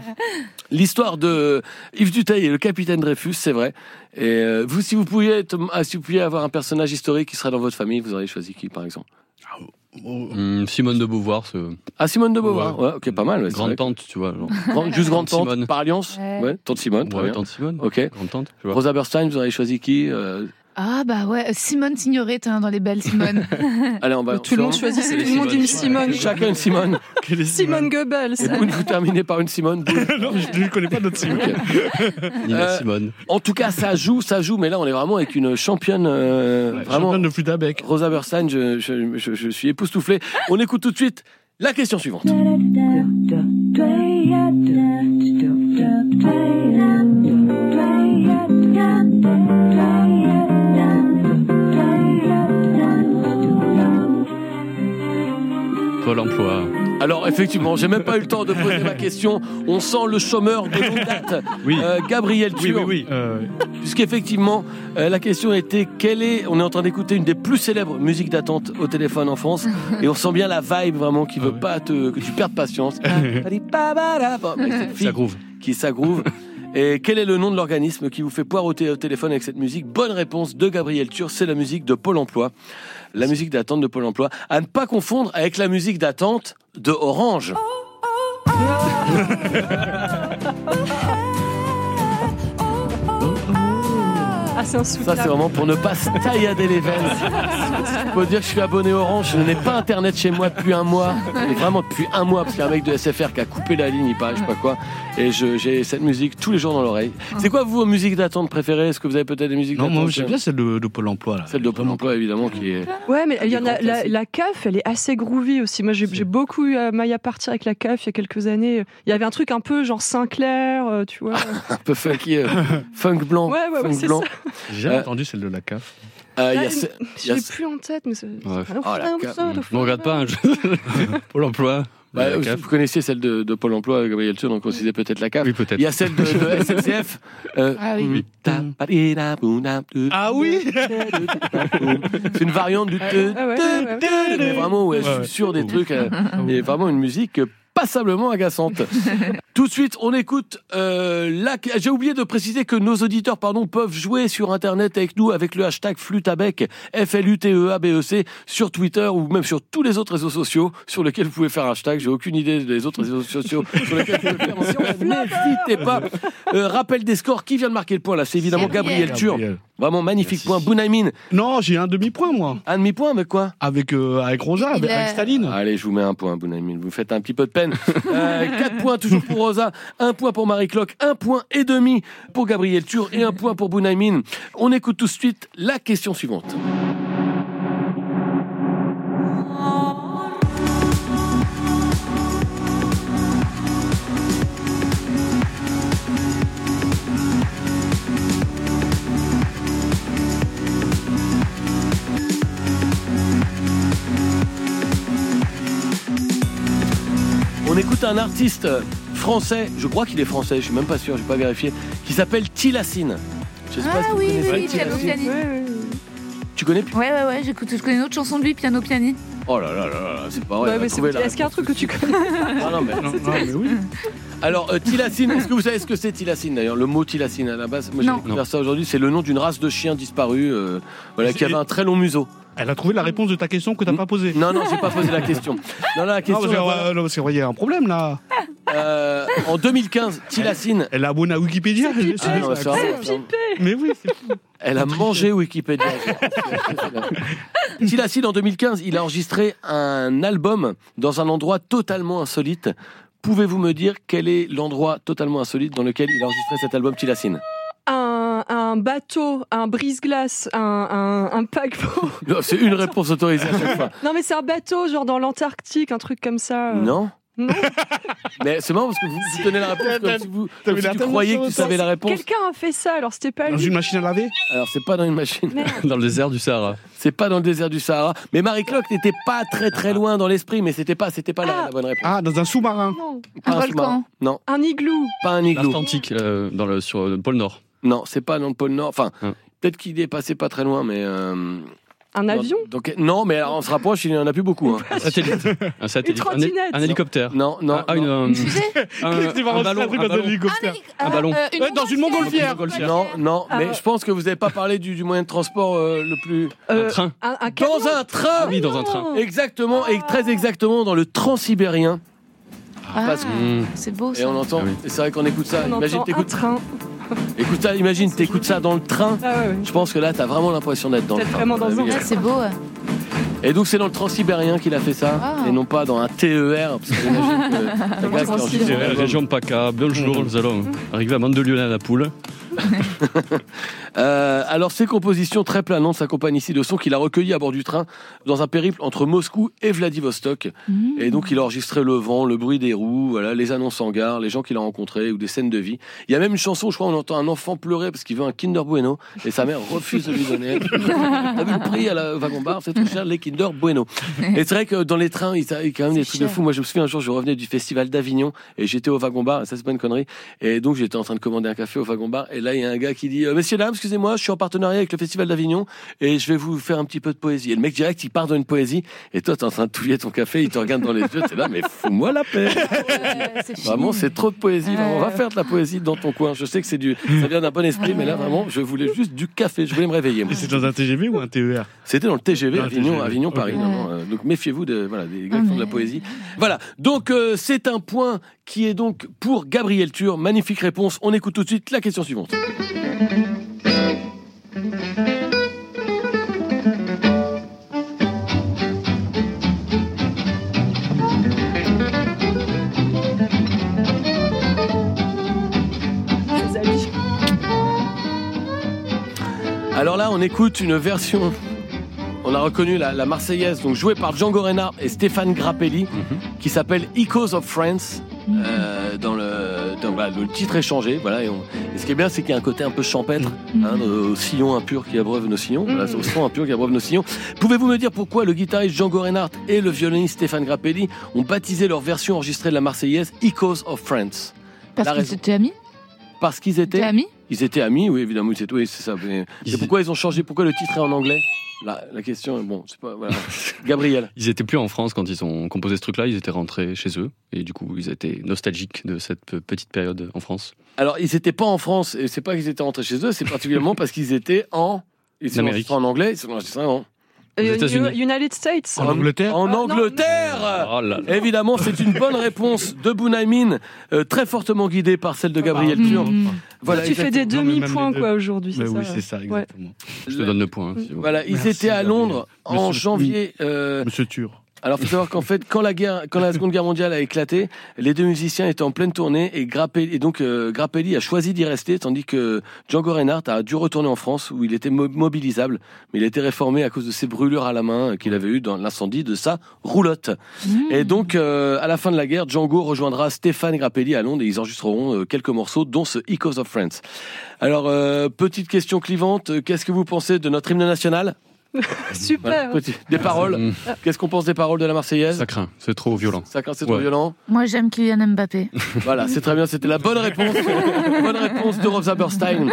L'histoire de Yves Duteil et le capitaine Dreyfus, c'est vrai. Et euh, vous, si vous pouviez, être- ah, si vous pouviez avoir un personnage historique qui serait dans votre famille, vous auriez choisi qui, par exemple? Hum, Simone de Beauvoir, ce... Ah, Simone de Beauvoir. Ouais, ok, pas mal. ouais, grande tante, tu vois. Genre. Grande- juste grande tante, Simone. par alliance. Ouais. Ouais, tante Simone. très Ouais, bien. tante Simone. Ok. Grande tante. Rosa Berstein, vous auriez choisi qui Euh, Ah bah ouais, Simone Signoret, t'es un dans les belles Simone. Allez, on va. Tout le monde choisit, tout le monde une Simone. Chacun une Simone. Simone Goebbels. Et vous, vous terminez par une Simone. Non, je ne connais pas d'autre Simone. Nina Euh, Simone. En tout cas, ça joue, ça joue. Mais là, on est vraiment avec une championne. euh, vraiment. Championne de flûte à bec. Rosa Berstein, je, je, je, je suis époustouflé. On écoute tout de suite la question suivante. Alors effectivement, j'ai même pas eu le temps de poser ma question. On sent le chômeur de longue date, Oui. euh, Gabriel Oui, Tur. oui, oui. Euh, Puisqu'effectivement, euh, la question était quelle est. On est en train d'écouter une des plus célèbres musiques d'attente au téléphone en France, et on sent bien la vibe vraiment qui veut pas te que tu perdes patience. Fille Ça groove. qui s'aggrouve. Et quel est le nom de l'organisme qui vous fait poireauter au téléphone avec cette musique Bonne réponse de Gabriel Tur, c'est la musique de Pôle Emploi. La musique d'attente de Pôle Emploi. À ne pas confondre avec la musique d'attente de Orange. Ah, Ah, Ça, c'est vraiment pour ne pas se taillader les veines. Faut dire que je suis abonné Orange, je n'ai pas internet chez moi depuis un mois. Et vraiment depuis un mois, parce qu'il y a un mec de SFR qui a coupé la ligne, il paraît, je sais pas quoi. Et je- j'ai cette musique tous les jours dans l'oreille. C'est quoi, vous, vos musiques d'attente préférées? Est-ce que vous avez peut-être des musiques Non, d'attente moi j'aime bien celle de, de Pôle emploi. Là. Celle de Pôle emploi, évidemment, qui est. Ouais, mais il y en a, la, CAF, elle est assez groovy aussi. Moi, j'ai beaucoup eu à maille à partir avec la CAF il y a quelques années. Il y avait un truc un peu genre Sinclair, euh, tu vois. un peu funky, euh, funk blanc. Ouais, ouais, ouais, funk blanc. ça. J'ai jamais Euh, entendu celle de la CAF. Euh, y a Ah, ce- Je l'ai ce- plus en tête, mais c'est. Ouais. Oh. Ne regarde pas, hein, je- Pôle emploi. Bah, vous CAF. connaissiez celle de, de Pôle emploi, Gabriel Tur, donc on disait peut-être la CAF. Oui, peut-être. Il y a celle de, de SNCF. euh, Ah oui. Ah oui C'est une variante du. Ah ouais, ouais, vraiment, ouais, je suis sûr des trucs. euh, Et vraiment une musique passablement agaçante. Tout de suite, on écoute euh, la... J'ai oublié de préciser que nos auditeurs pardon, peuvent jouer sur Internet avec nous avec le hashtag Flutabec, F-L-U-T-E-A-B-E-C, E sur Twitter ou même sur tous les autres réseaux sociaux sur lesquels vous pouvez faire hashtag. J'ai aucune idée des autres réseaux sociaux sur lesquels vous pouvez faire. N'hésitez pas. Euh, rappel des scores. Qui vient de marquer le point là? C'est évidemment Gabriel, Gabriel. Tur. Gabriel. Vraiment magnifique point. Bunaimin, Non, j'ai un demi-point moi. un demi-point avec quoi? Avec, euh, avec Rosa, avec, a- avec Staline. Allez, je vous mets un point, Bounaïmin. Vous faites un petit peu de peine. Euh, 4 points toujours pour Rosa, un point pour Marie Cloque, un point et demi pour Gabriel Tur et un point pour Bounaïmin. On écoute tout de suite la question suivante. Écoute un artiste français, je crois qu'il est français, je suis même pas sûr, j'ai pas vérifié, qui s'appelle Tilacine. Je sais pas Ah si vous oui, oui, Piano. Piani. Ouais, ouais, ouais. Tu connais Ouais, ouais, ouais, j'écoute. Je connais une autre chanson de lui, Piano Piani. Oh là là là là, c'est pas vrai. C'est- Est-ce qu'il y a un truc que tu connais Ah non, mais- Non, non, mais oui. Alors, euh, Tilacine, est-ce que vous savez ce que c'est Tilacine d'ailleurs Le mot Tilacine à la base, moi j'ai découvert ça aujourd'hui, c'est le nom d'une race de chiens disparus, euh, voilà, qui C'est- avait un très long museau. Elle a trouvé la réponse de ta question que t'as pas posée. Non, non, j'ai pas posé la question. Non, la Non, question, parce que, euh, non, parce qu'il y a un problème là. Euh, en 2015, Tilacine, Elle est abonnée à Wikipédia. C'est. Ah, non, c'est c'est. Mais oui, c'est elle a mangé Wikipédia. Tilacine, en 2015, il a enregistré un album dans un endroit totalement insolite. Pouvez-vous me dire quel est l'endroit totalement insolite dans lequel il a enregistré cet album Tilacine un, un bateau, un brise-glace, un, un, un paquebot. Non, C'est une réponse autorisée à chaque fois. Non, mais c'est un bateau, genre dans l'Antarctique, un truc comme ça. euh. Non Non. Mais c'est marrant parce que vous, vous donnez la réponse comme si, vous, comme si tu croyais que tu savais la réponse. Quelqu'un a fait ça, alors c'était pas dans lui. une machine à laver? Alors c'est pas dans une machine, Merde. Dans le désert du Sahara. c'est pas dans le désert du Sahara. Mais Marie Cloque n'était pas très très loin dans l'esprit, mais c'était pas c'était pas la, Ah. la bonne réponse. Ah, dans un sous-marin. Non. Pas Un volcan. sous-marin. Non, Un igloo. pas un igloo. L'Atlantique, euh, dans le, sur le pôle Nord. Non, c'est pas dans le pôle Nord. Enfin, Hein. peut-être qu'il est passé pas très loin, mais euh, Un avion? Donc non, mais alors, on se rapproche, il y en a plus beaucoup. hein. Un satellite. Un satellite. Un, hé- trottinette. un hélicoptère. Non, non. Ah, une, non. euh, Une un, Tu vas un rentrer ballon. un Un un ballon. hélicoptère. Un ballon. Euh, Ouais, dans une montgolfière. montgolfière. Non, non, mais Ah. je pense que vous n'avez pas parlé du, du moyen de transport euh, le plus. Euh, Un train. Un, un camion? Dans un train Oui, dans un train. Exactement, et très exactement dans le transsibérien. Ah, Parce que- Mmh. c'est beau Et ça. on entend, Ah oui. et c'est vrai qu'on écoute ça. On Imagine, entend un t'écoutes, train. Écoute ça, imagine, t'écoutes ça dans le train. Ah ouais, ouais. Je pense que là, t'as vraiment l'impression d'être dans le train. vraiment dans un Oui. Ah, c'est beau. ouais. Et donc, c'est dans le transsibérien qu'il a fait ça, Ah. et non pas dans un TER, parce que j'imagine que la région PACA. Bonjour, nous allons arriver à Mandelieu à la poule. Euh, alors, ces compositions très planantes s'accompagnent ici de sons qu'il a recueillis à bord du train dans un périple entre Moscou et Vladivostok. Mmh. Et donc, il a enregistré le vent, le bruit des roues, voilà, les annonces en gare, les gens qu'il a rencontrés ou des scènes de vie. Il y a même une chanson, je crois, on entend un enfant pleurer parce qu'il veut un Kinder Bueno et sa mère refuse de lui donner. Vu le prix à la wagon bar C'est trop cher, les Kinder Bueno. Et c'est vrai que dans les trains, il y a quand même des trucs de fou. Moi, je me souviens un jour, je revenais du festival d'Avignon et j'étais au wagon bar, ça, c'est pas une connerie. Et donc, j'étais en train de commander un café au wagon bar. Et là, il y a un gars qui dit euh, Messieurs, dames, excusez-moi, je suis en partenariat avec le festival d'Avignon et je vais vous faire un petit peu de poésie. Et le mec direct, il part dans une poésie. Et toi, t'es en train de touiller ton café, il te regarde dans les yeux. T'es là, mais fous-moi la paix. Ouais, fini. Vraiment, c'est trop de poésie. Vraiment, on va faire de la poésie dans ton coin. Je sais que c'est du, ça vient d'un bon esprit, mais là, vraiment, je voulais juste du café. Je voulais me réveiller. Et c'est dans un TGV ou un TER C'était dans le TGV, Dans Avignon, TGV. Avignon. Paris. non, non, euh, donc méfiez-vous de, voilà, des gars qui Ah, font de la poésie. Voilà. Donc euh, c'est un point qui est donc pour Gabriel Tur? Magnifique réponse. On écoute tout de suite la question suivante. Alors là, on écoute une version. On a reconnu la, Marseillaise, donc jouée par Django Reinhardt et Stéphane Grappelli, mhm. qui s'appelle Echoes of France euh, dans le, dans- voilà, le titre est changé, voilà. Et, on- et ce qui est bien, c'est qu'il y a un côté un peu champêtre, hein, au sillon impur qui abreuve nos sillons, voilà, c'est au son impur qui abreuve nos sillons. Pouvez-vous me dire pourquoi le guitariste Django Reinhardt et le violoniste Stéphane Grappelli ont baptisé leur version enregistrée de la Marseillaise Echoes of France? Parce qu'ils étaient amis? Parce qu'ils étaient amis? Ils étaient amis, oui, évidemment, c'est oui, c'est ça. mais- Ils Et pourquoi ils ont changé Pourquoi le titre est en anglais? La, la question est bon, c'est pas voilà. Gabriel. Ils étaient plus en France quand ils ont composé ce truc-là, ils étaient rentrés chez eux et du coup ils étaient nostalgiques de cette pe- petite période en France. Alors, ils n'étaient pas en France, et c'est pas qu'ils étaient rentrés chez eux, c'est particulièrement parce qu'ils étaient en. Ils sont en anglais, ils sont en. Euh, États-Unis. United States. En Angleterre En Ah, Angleterre Oh là là. Évidemment, c'est une bonne réponse de Bounaïmin, euh, très fortement guidée par celle de Gabriel Ah, Tur. mm. Voilà, tu fais des demi-points quoi aujourd'hui, c'est oui, ça c'est ça, Ouais. exactement. Je te donne le point. hein, si vous- Voilà, ils Merci, étaient à Gabriel. Londres en Monsieur- janvier. euh, Monsieur Tur. Alors, faut savoir qu'en fait, quand la guerre, quand la Seconde Guerre mondiale a éclaté, les deux musiciens étaient en pleine tournée et Grappelli, et donc euh, Grappelli a choisi d'y rester, tandis que Django Reinhardt a dû retourner en France où il était mo- mobilisable, mais il a été réformé à cause de ses brûlures à la main qu'il avait eues dans l'incendie de sa roulotte. Et donc, euh, à la fin de la guerre, Django rejoindra Stéphane Grappelli à Londres et ils enregistreront euh, quelques morceaux, dont ce Echoes of France. Alors, euh, petite question clivante, euh, qu'est-ce que vous pensez de notre hymne national? Super. Voilà, petit- Des paroles. Mm. Qu'est-ce qu'on pense des paroles de la Marseillaise? Ça craint, c'est trop violent. Ça craint, c'est trop Ouais. violent. Moi, j'aime Kylian Mbappé. Voilà, c'est très bien, c'était la bonne réponse. bonne réponse de Rosa Berstein.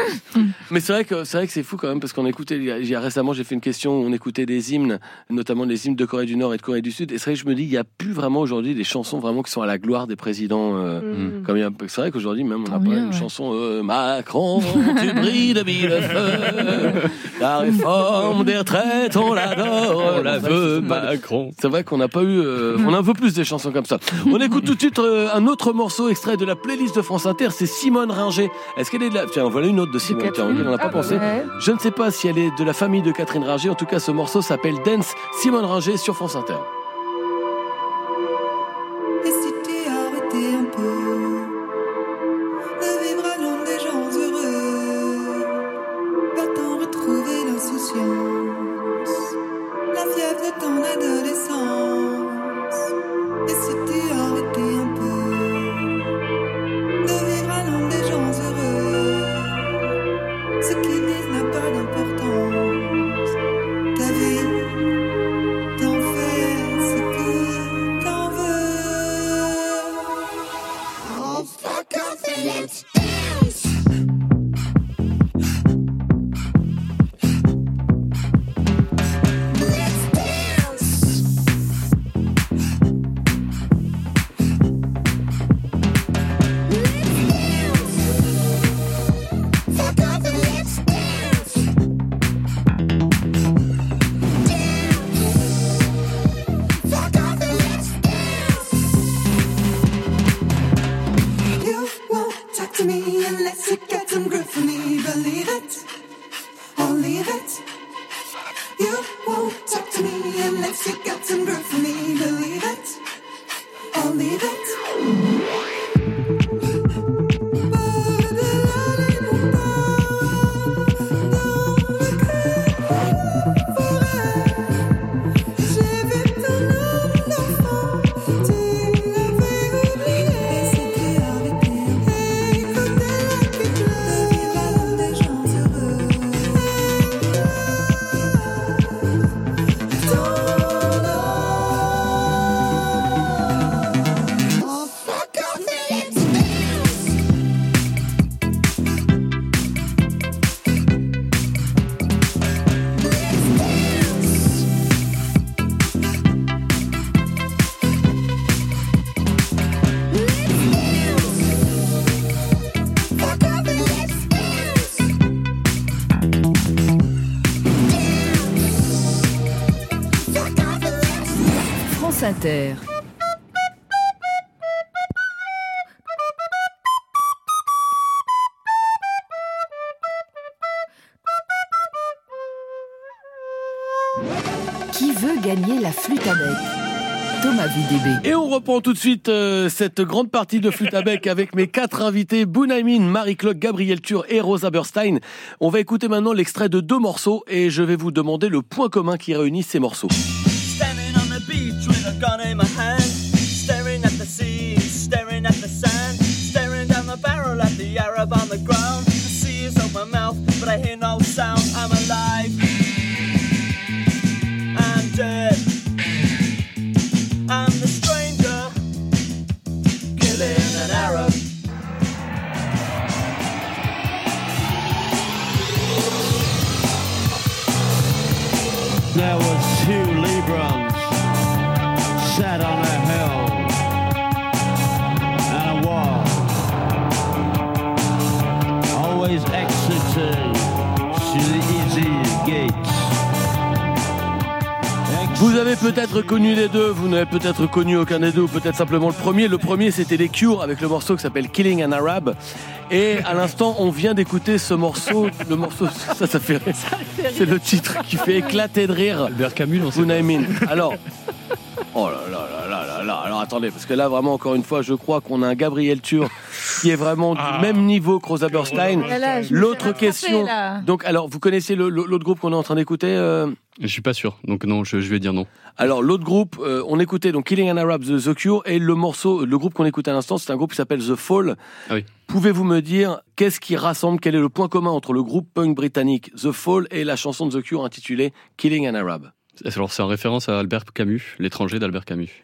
Mais c'est vrai que c'est vrai que c'est fou quand même parce qu'on écoutait il y a- il y a récemment j'ai fait une question où on écoutait des hymnes, notamment des hymnes de Corée du Nord et de Corée du Sud. Et c'est vrai que je me dis il y a plus vraiment aujourd'hui des chansons vraiment qui sont à la gloire des présidents. euh, Mm. Comme il y a- c'est vrai qu'aujourd'hui même on n'a Tant pas mieux, une ouais. chanson euh, Macron, tu brilles de mille feux, la réforme des retraites on l'adore. On la veut, Macron. c'est vrai qu'on n'a pas eu. euh, on a un peu plus des chansons comme ça. On écoute tout de suite euh, un autre morceau extrait de la playlist de France Inter. C'est Simone Ringer. Est-ce qu'elle est de la. Tiens, voilà une autre de Simone. Tiens, on n'en a pas Ah, pensé. Ouais. Je ne sais pas si elle est de la famille de Catherine Ringer. En tout cas, ce morceau s'appelle Dance Simone Ringer sur France Inter. La flûte à bec Thomas VDB. Et on reprend tout de suite euh, cette grande partie de flûte à bec avec mes quatre invités, Bounaïmin, Marie-Claude, Gabriel Tur et Rosa Burstein. On va écouter maintenant l'extrait de deux morceaux et je vais vous demander le point commun qui réunit ces morceaux. Standing on the beach with a gun in my hand, staring at the sea, staring at the sand, staring down the barrel at the Arab on the ground. The sea is on my mouth, but I hear no sound. I'm alive. Sat on peut-être connu les deux, vous n'avez peut-être connu aucun des deux, ou peut-être simplement le premier. Le premier, c'était les Cure avec le morceau qui s'appelle Killing an Arab. Et à l'instant, on vient d'écouter ce morceau. Le morceau, ça, ça fait rire. C'est le titre qui fait éclater de rire. Albert Camus, Bounaïmin. Alors, oh là là là là là là. Alors attendez, parce que là, vraiment, encore une fois, je crois qu'on a un Gabriel Tur qui est vraiment du même niveau que Rosa Burstein. L'autre question. là. Donc, alors, vous connaissez l'autre groupe qu'on est en train d'écouter euh Je suis pas sûr, donc non, je, je vais dire non. Alors l'autre groupe, euh, on écoutait donc Killing an Arab, The, The Cure, et le morceau, le groupe qu'on écoutait à l'instant, c'est un groupe qui s'appelle The Fall. Ah oui. Pouvez-vous me dire qu'est-ce qui rassemble, quel est le point commun entre le groupe punk britannique The Fall et la chanson de The Cure intitulée Killing an Arab Alors c'est en référence à Albert Camus, l'étranger d'Albert Camus.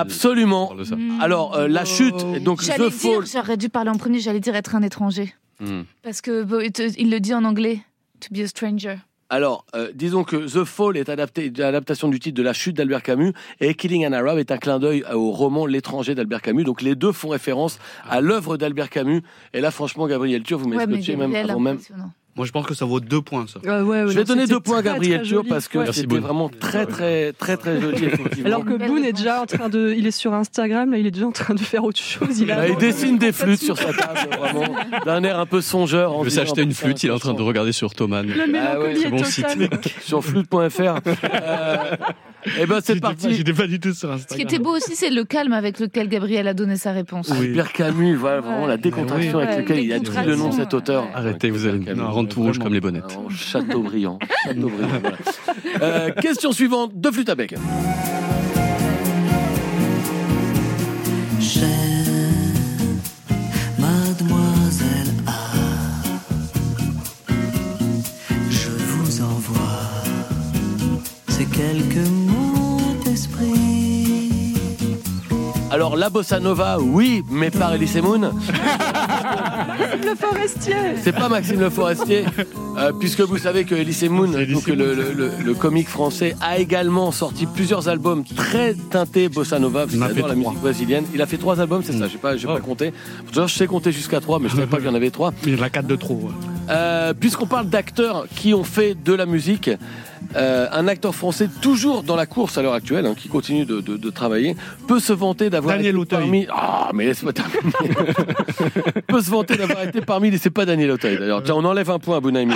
Absolument. Ça. Alors euh, la chute, donc J'allais The Fall. j'aurais dû parler en premier, j'allais dire être un étranger. Hmm. Parce que bon, il le dit en anglais. To be a stranger. Alors, euh, disons que The Fall est adapté, une adaptation du titre de La chute d'Albert Camus et Killing an Arab est un clin d'œil au roman L'étranger d'Albert Camus. Donc les deux font référence à l'œuvre d'Albert Camus. Et là, franchement, Gabriel Tur, vous Ouais, mais m'excutiez même Gabriel, avant même. impressionnant. Moi, je pense que ça vaut deux points, ça. Ouais, ouais, Je vais donner deux points à Gabriel parce que Ouais. c'était vraiment très très très très joli. Alors que Boone est déjà en train de. Il est sur Instagram, là, il est déjà en train de faire autre chose. Il, a il dessine des flûtes sur sa table, vraiment, d'un air un peu songeur. vais disant, s'acheter une flûte, il est en train de regarder sur Thoman. Le Ah ouais, est bon totale. sur flûte.fr. Euh, et ben c'est parti. J'étais pas du tout sur Ce Instagram. qui était beau aussi, c'est le calme avec lequel Gabriel a donné sa réponse. Oui. Albert Camus, voilà, vraiment la décontraction Ouais, avec laquelle il a dit le nom de cet auteur. Arrêtez, vous allez me Tout rouge comme les bonnettes. Châteaubriand. Châteaubriand, voilà. Euh, question suivante de flûte à bec. Alors la bossa nova, oui, mais par Elise Moon. Le forestier C'est pas Maxime Le Forestier, euh, puisque vous savez que Elise Moon, donc le, le, le- le comique français, a également sorti plusieurs albums très teintés bossa nova. Vous fait la trois. musique brésilienne. Il a fait trois albums, c'est ça. J'ai pas, j'ai pas compté. D'ailleurs, je sais compter jusqu'à trois, mais je savais pas qu'il y en avait trois. Il y en a quatre de trop. ouais. Euh, Puisqu'on parle d'acteurs qui ont fait de la musique, euh, un acteur français toujours dans la course à l'heure actuelle, hein, qui continue de, de- de travailler, peut se vanter d'avoir Daniel été parmi. Ah, mais laisse-moi terminer. peut se vanter d'avoir été parmi les. C'est pas Daniel Auteuil d'ailleurs. Tiens, on enlève un point à Bounaïmi.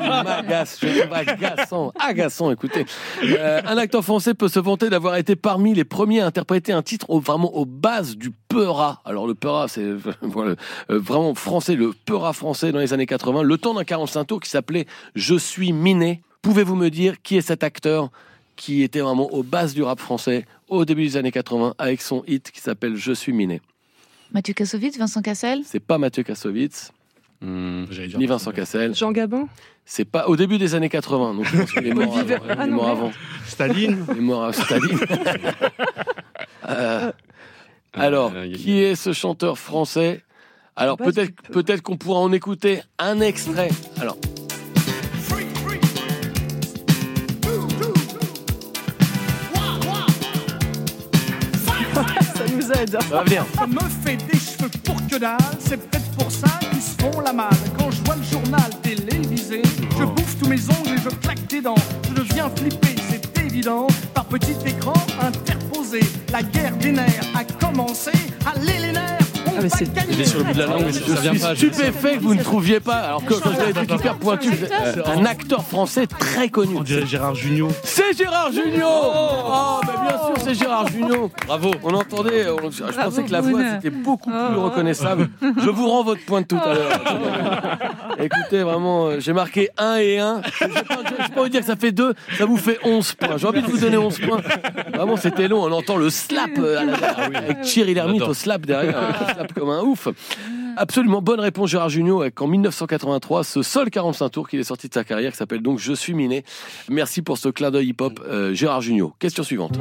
Il m'agace, agaçant, agaçant. Écoutez, Euh, un acteur français peut se vanter d'avoir été parmi les premiers à interpréter un titre au- vraiment aux bases du peura. Alors le peura, c'est euh, euh, vraiment français, le peura français dans les années 80. Le temps d'un 45 tours qui s'appelait Je suis miné. Pouvez-vous me dire qui est cet acteur qui était vraiment aux bases du rap français au début des années 80 avec son hit qui s'appelle Je suis miné? Mathieu Kassovitz, Vincent Cassel? C'est pas Mathieu Kassovitz, Hmm. Dire. ni Vincent Cassel. Jean Gabin? C'est pas au début des années 80, donc je pense qu'il est mort avant. Ah Il est non, avant. Staline. Il est mort à Staline. Euh, alors, Euh, qui est ce chanteur français? Alors peut-être peut-être qu'on pourra en écouter un extrait. Alors, Ça nous aide. ça va venir. Ça me fait des cheveux pour que dalle, c'est peut-être pour ça qu'ils se font la malle. Quand je vois le journal télévisé, je bouffe tous mes ongles et je claque des dents. Je deviens flippé, c'est évident, par petit écran interposé. La guerre des nerfs a commencé, allez les nerfs, mais c'est Il est sur le bout de la langue, mais ça Je vient suis pas. je stupéfait que vous ne trouviez pas, alors que quand je l'avais dit hyper pointu, euh, un acteur français très connu. On dirait Gérard Junior. C'est Gérard Junior Oh, mais bien sûr, c'est Gérard Junior Bravo. On entendait, on- je pensais que la voix Boone. c'était beaucoup plus reconnaissable. Je vous rends votre point de tout à l'heure. Écoutez, vraiment, euh, j'ai marqué 1 et 1. Je ne vais pas je vais pas vous dire que ça fait 2, ça vous fait 11 points. J'ai envie de vous donner 11 points. Vraiment, c'était long. On entend le slap euh, à la- avec Thierry Lhermitte J'adore. au slap derrière. Slap comme un ouf. Absolument bonne réponse Gérard Junior avec en 1983 ce seul 45 tours qu'il est sorti de sa carrière qui s'appelle donc Je suis miné. Merci pour ce clin d'œil hip-hop euh, Gérard Junior. Question suivante.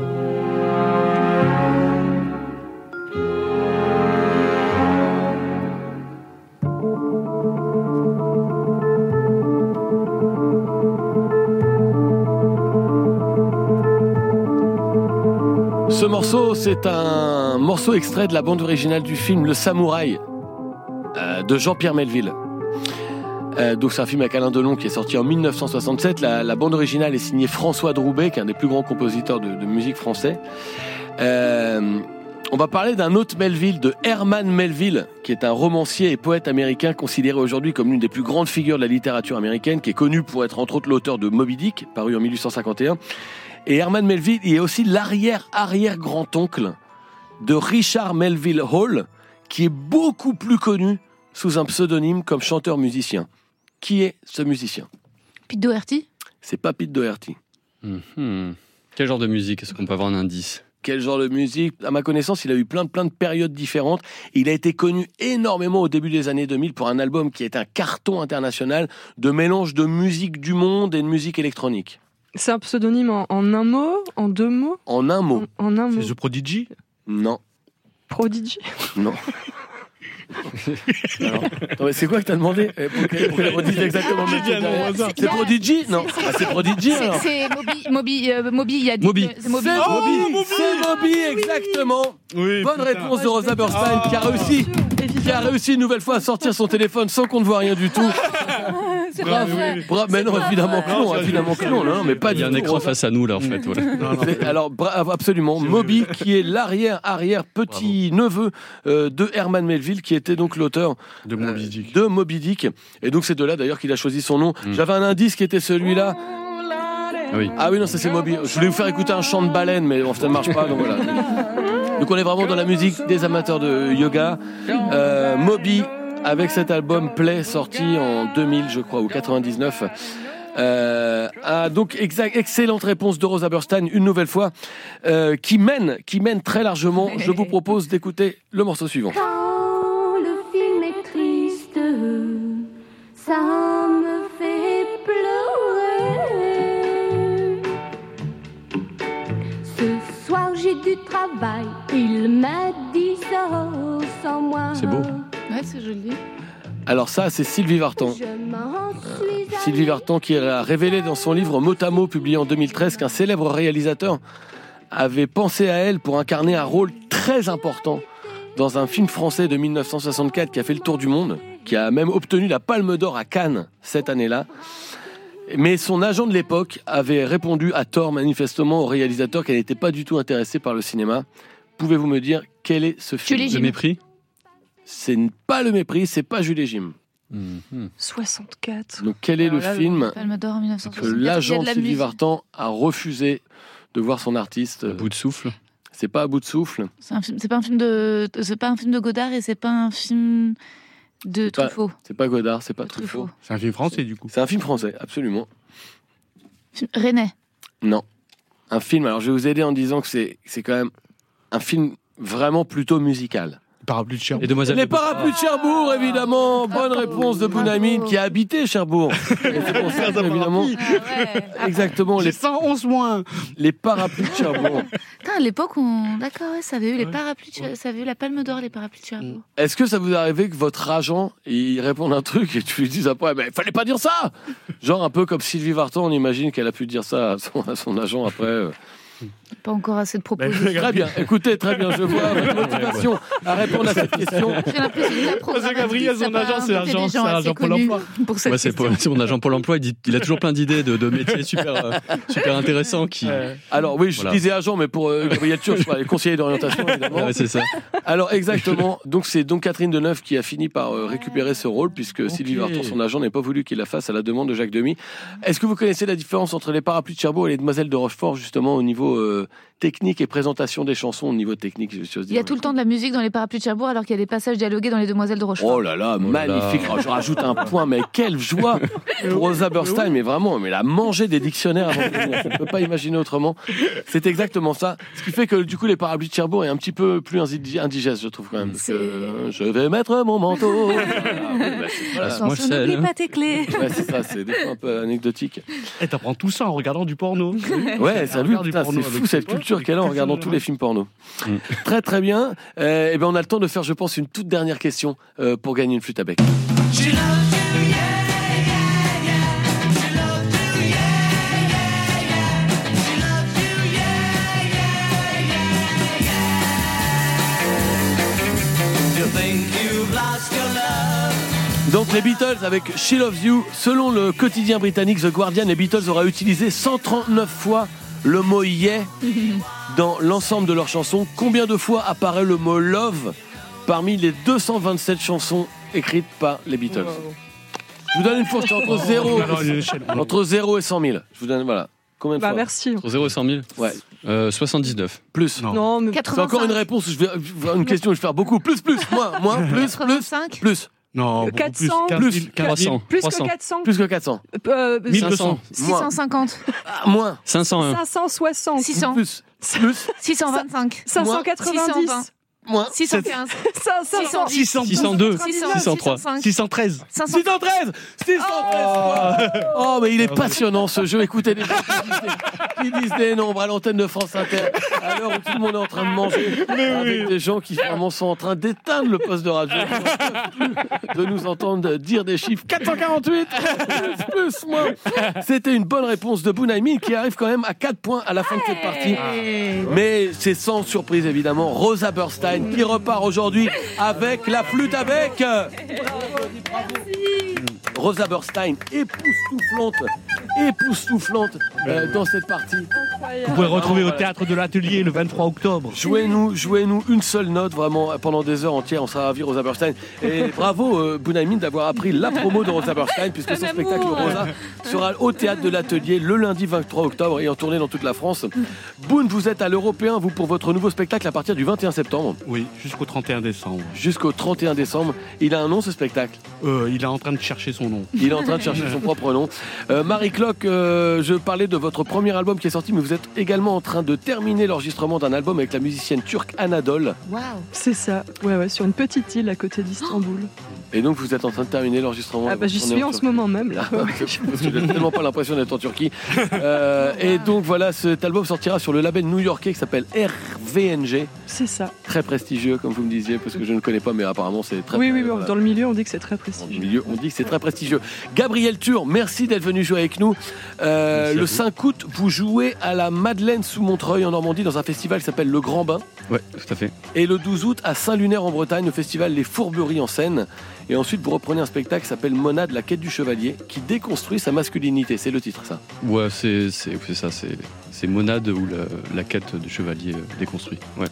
Ce morceau, c'est un morceau extrait de la bande originale du film Le Samouraï euh, de Jean-Pierre Melville. Euh, donc c'est un film avec Alain Delon qui est sorti en 1967. La, bande originale est signée François Droubet, qui est un des plus grands compositeurs de, de musique français. Euh, on va parler d'un autre Melville, de Herman Melville, qui est un romancier et poète américain considéré aujourd'hui comme l'une des plus grandes figures de la littérature américaine, qui est connu pour être entre autres l'auteur de Moby Dick, paru en 1851. Et Herman Melville il est aussi l'arrière-arrière-grand-oncle de Richard Melville Hall, qui est beaucoup plus connu sous un pseudonyme comme chanteur-musicien. Qui est ce musicien? Pete Doherty? C'est pas Pete Doherty. Mhm. Quel genre de musique Est-ce qu'on peut avoir un indice Quel genre de musique? À ma connaissance, il a eu plein de, plein de périodes différentes. Il a été connu énormément au début des années 2000 pour un album qui est un carton international de mélange de musique du monde et de musique électronique. C'est un pseudonyme en, en un mot, en deux mots, En un mot. en un mot. C'est The Prodigy Non. Prodigy. Non. C'est quoi que t'as demandé Eh, Pour qu'elle redise exactement le nom hasard. C'est Prodigy Non. C'est- Ah, c'est Prodigy C'est alors c'est Moby, Moby, euh, Moby, il a dit. Moby. que- C'est Moby. C'est Oh, Moby, Moby c'est Moby, exactement. Oui. Bonne putain. réponse de Rosa Burstein qui a réussi, qui a réussi une nouvelle fois à sortir son téléphone sans qu'on ne voit rien du tout. C'est Bravo, pas vrai. bravo. mais non, évidemment que non, évidemment que non, non, mais pas Il y a un tout. écran face à nous là en fait. voilà. Non, non. C'est- Alors, bravo, absolument. Moby, qui est l'arrière-arrière petit neveu euh, de Herman Melville, qui était donc l'auteur De euh, Moby Dick. de Moby Dick. Et donc, c'est de là d'ailleurs qu'il a choisi son nom. J'avais un indice qui était celui-là. Ah oui. Ah oui, non, ça c'est Moby. Je voulais vous faire écouter un chant de baleine, mais bon, ça ne marche pas, donc voilà. Donc on est vraiment dans la musique des amateurs de yoga. Euh, Moby, avec cet album Play, sorti en 2000, je crois, ou 99. Euh, ah, donc exact, excellente réponse de Rosa Burstein une nouvelle fois euh, qui mène qui mène très largement je vous propose d'écouter le morceau suivant Quand le film est triste, ça me fait pleurer. Ce soir j'ai du travail, il m'a dit ça sans moi. C'est beau. Ouais, c'est joli. alors ça c'est Sylvie Vartan Je m'en suis Sylvie Vartan qui a révélé dans son livre Mot à mot publié en 2013 qu'un célèbre réalisateur avait pensé à elle pour incarner un rôle très important dans un film français de 1964 qui a fait le tour du monde, qui a même obtenu la Palme d'Or à Cannes cette année-là. Mais son agent de l'époque avait répondu à tort manifestement au réalisateur qu'elle n'était pas du tout intéressée par le cinéma. Pouvez-vous me dire quel est ce film? Le mépris? C'est pas le mépris, c'est pas Jules et Jim. Mhm. 64. Donc quel est Alors le là, film que 1964. Il y a l'agent Sylvie. Vartan a refusé de voir son artiste? À bout de souffle. C'est pas à bout de souffle. C'est un film- c'est pas un film de, c'est pas un film de Godard et c'est pas un film de Truffaut. C'est pas Godard, c'est pas De Truffaut. C'est un film français du coup. C'est un film français, absolument. Film- René. Non. Un film, alors je vais vous aider en disant que c'est c'est quand même un film vraiment plutôt musical. Parapluie de Cherbourg. Et Demoiselle Les de parapluies de Cherbourg, évidemment. Bonne réponse de Bounamine qui a habité Cherbourg. Et c'est pour ça, que, évidemment, exactement, les, J'ai 111 moins. les parapluies de Cherbourg. Putain, à l'époque, on... d'accord, ouais, ça avait eu les parapluies, de ça avait eu la Palme d'Or, les parapluies de Cherbourg. Est-ce que ça vous est arrivé que votre agent, il réponde un truc et tu lui dises après, mais fallait pas dire ça? Genre un peu comme Sylvie Vartan, on imagine qu'elle a pu dire ça à son, à son agent après. Pas encore assez de Ben, propositions. Très bien, écoutez, très bien, je vois votre motivation à répondre à cette question. J'ai l'impression que Gabriel, son agent, c'est des c'est assez Pôle emploi. Pour cette Ouais, c'est mon agent Pôle emploi. Il, dit- il a toujours plein d'idées de, de métiers super, euh, super intéressants qui. Alors oui, je Voilà. disais agent, mais pour euh, Gabriel Turc, je parlais conseiller d'orientation évidemment. Ouais, c'est ça. Alors exactement, donc c'est donc Catherine Deneuve qui a fini par euh, récupérer ce rôle puisque Sylvie Vartan, son agent, n'a pas voulu qu'il la fasse à la demande de Jacques Demy. Est-ce que vous connaissez la différence entre les parapluies de Cherbourg et les demoiselles de Rochefort justement au niveau euh, technique et présentation des chansons au niveau technique je Il y a tout le temps de la musique dans les parapluies de Cherbourg alors qu'il y a des passages dialogués dans les Demoiselles de Rochefort. Oh là là, magnifique. Alors, je rajoute un point, mais quelle joie pour Rosa Burstein, mais vraiment, mais la manger des dictionnaires avant de venir. Je ne peux pas imaginer autrement. C'est exactement ça. Ce qui fait que du coup, les parapluies de Cherbourg est un petit peu plus indi- indigeste, je trouve quand même. Parce que, je vais mettre mon manteau. Voilà, oui, bah, c'est- voilà. Attention, n'oublie pas tes clés. Ouais, c'est ça, c'est des fois un peu anecdotique. Et t'apprends tout ça en regardant du porno. Ouais, ça porno c'est fou cette tes qu'elle a en regardant tous les films porno. Mm. Très très bien. Euh, et ben on a le temps de faire, je pense, une toute dernière question euh, pour gagner une flûte à bec. Donc les Beatles avec She Loves You, selon le quotidien britannique The Guardian, les Beatles auraient utilisé 139 fois le mot yeah dans l'ensemble de leurs chansons. Combien de fois apparaît le mot love parmi les 227 chansons écrites par les Beatles? Je vous donne une fourchette entre 0, Alors, une échelle. entre 0 et 100 000. Je vous donne, voilà. Combien de Bah fois? merci. Entre 0 et 100 000 Ouais, euh, 79. plus. Non. Non, mais C'est encore une réponse, où je vais, une question où je vais faire beaucoup. Plus, plus, moins, moins, plus, plus, 85 plus. Non, Euh, beaucoup 400, plus. plus, 300. plus 300. que 400. Plus que 400. Euh, 1200. 650 Ah, moins. 501. 560. 600 Plus. Plus. 625 590. Moins. 615 500. 600. 602. 603 613. 613 613 Oh, mais il est passionnant ce jeu. Écoutez les gens qui disent, qui disent des nombres à l'antenne de France Inter, à l'heure où tout le monde est en train de manger, avec des gens qui vraiment sont en train d'éteindre le poste de radio. De nous entendre dire des chiffres 448 plus, plus, moins. C'était une bonne réponse de Bounaïmin qui arrive quand même à 4 points à la fin de cette partie. Mais c'est sans surprise évidemment Rosa Burstein qui repart aujourd'hui avec la flûte à bec. Rosa Burstein, époustouflante, époustouflante euh, dans cette partie. Vous pouvez retrouver au théâtre de l'atelier le 23 octobre. Jouez-nous, jouez-nous une seule note vraiment pendant des heures entières. On sera ravis, Rosa Burstein. Et bravo, euh, Bounaïmin, d'avoir appris la promo de Rosa Burstein, puisque son spectacle Rosa sera au théâtre de l'Atelier le lundi 23 octobre et en tournée dans toute la France. Boone, vous êtes à l'Européen, vous, pour votre nouveau spectacle à partir du 21 septembre Oui, jusqu'au 31 décembre. jusqu'au 31 décembre. Il a un nom, ce spectacle? Euh, il est en train de chercher son nom. Il est en train de chercher son propre nom. Euh, Marie Clock, euh, je parlais de votre premier album qui est sorti, mais vous êtes également en train de terminer l'enregistrement d'un album avec la musicienne turque Anadol. Waouh C'est ça. Ouais, ouais, sur une petite île à côté d'Istanbul. Et donc vous êtes en train de terminer l'enregistrement. Ah bah j'y suis en ce moment même là. Ah, Parce que j'ai tellement pas l'impression d'être en Turquie. Euh, et donc voilà, cet album sortira sur le label new-yorkais qui s'appelle RVNG. C'est ça. Très prestigieux, comme vous me disiez, parce que je ne connais pas, mais apparemment c'est très Oui, oui, oui, voilà. dans le milieu on dit que c'est très Dans précis. le milieu, on dit que c'est très prestigieux. Gabriel Tur, merci d'être venu jouer avec nous. Euh, le vous. 5 août, vous jouez à la Madeleine sous Montreuil en Normandie dans un festival qui s'appelle Le Grand Bain. Ouais, tout à fait. Et le 12 août, à Saint-Lunaire en Bretagne, au festival Les Fourberies en scène. Et ensuite, vous reprenez un spectacle qui s'appelle Monade, la quête du chevalier, qui déconstruit sa masculinité. C'est le titre, ça. Ouais, c'est ça, c'est c'est Monade ou la, la quête du chevalier euh, déconstruit. Ouais.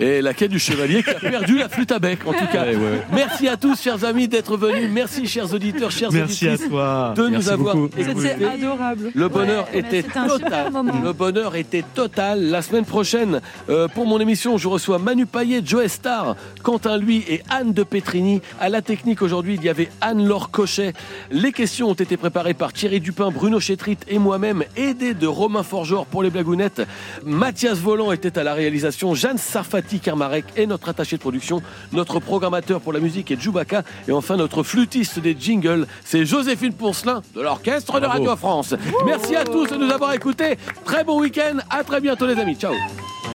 Et la quête du chevalier qui a perdu la flûte à bec, en tout cas. Ouais, ouais. Merci à tous, chers amis, d'être venus. Merci, chers auditeurs, chères Merci à auditrices, toi. de nous avoir. C'était adorable. Le bonheur Ouais, était total. Le bonheur était total. La semaine prochaine, euh, pour mon émission, je reçois Manu Payet, Joe Star, Quentin Lui et Anne de Petrini. À la technique aujourd'hui, il y avait Anne-Laure Cochet. Les questions ont été préparées par Thierry Dupin, Bruno Chétrit et moi-même, aidé de Romain Forgeor pour les blagounettes. Mathias Volant était à la réalisation, Jeanne Sarfati Kermarek est notre attaché de production, notre programmateur pour la musique est Djoubaka et enfin notre flûtiste des jingles, c'est Joséphine Poncelin de l'orchestre de. Radio France. Merci à tous de nous avoir écoutés. Très bon week-end. À très bientôt les amis. Ciao.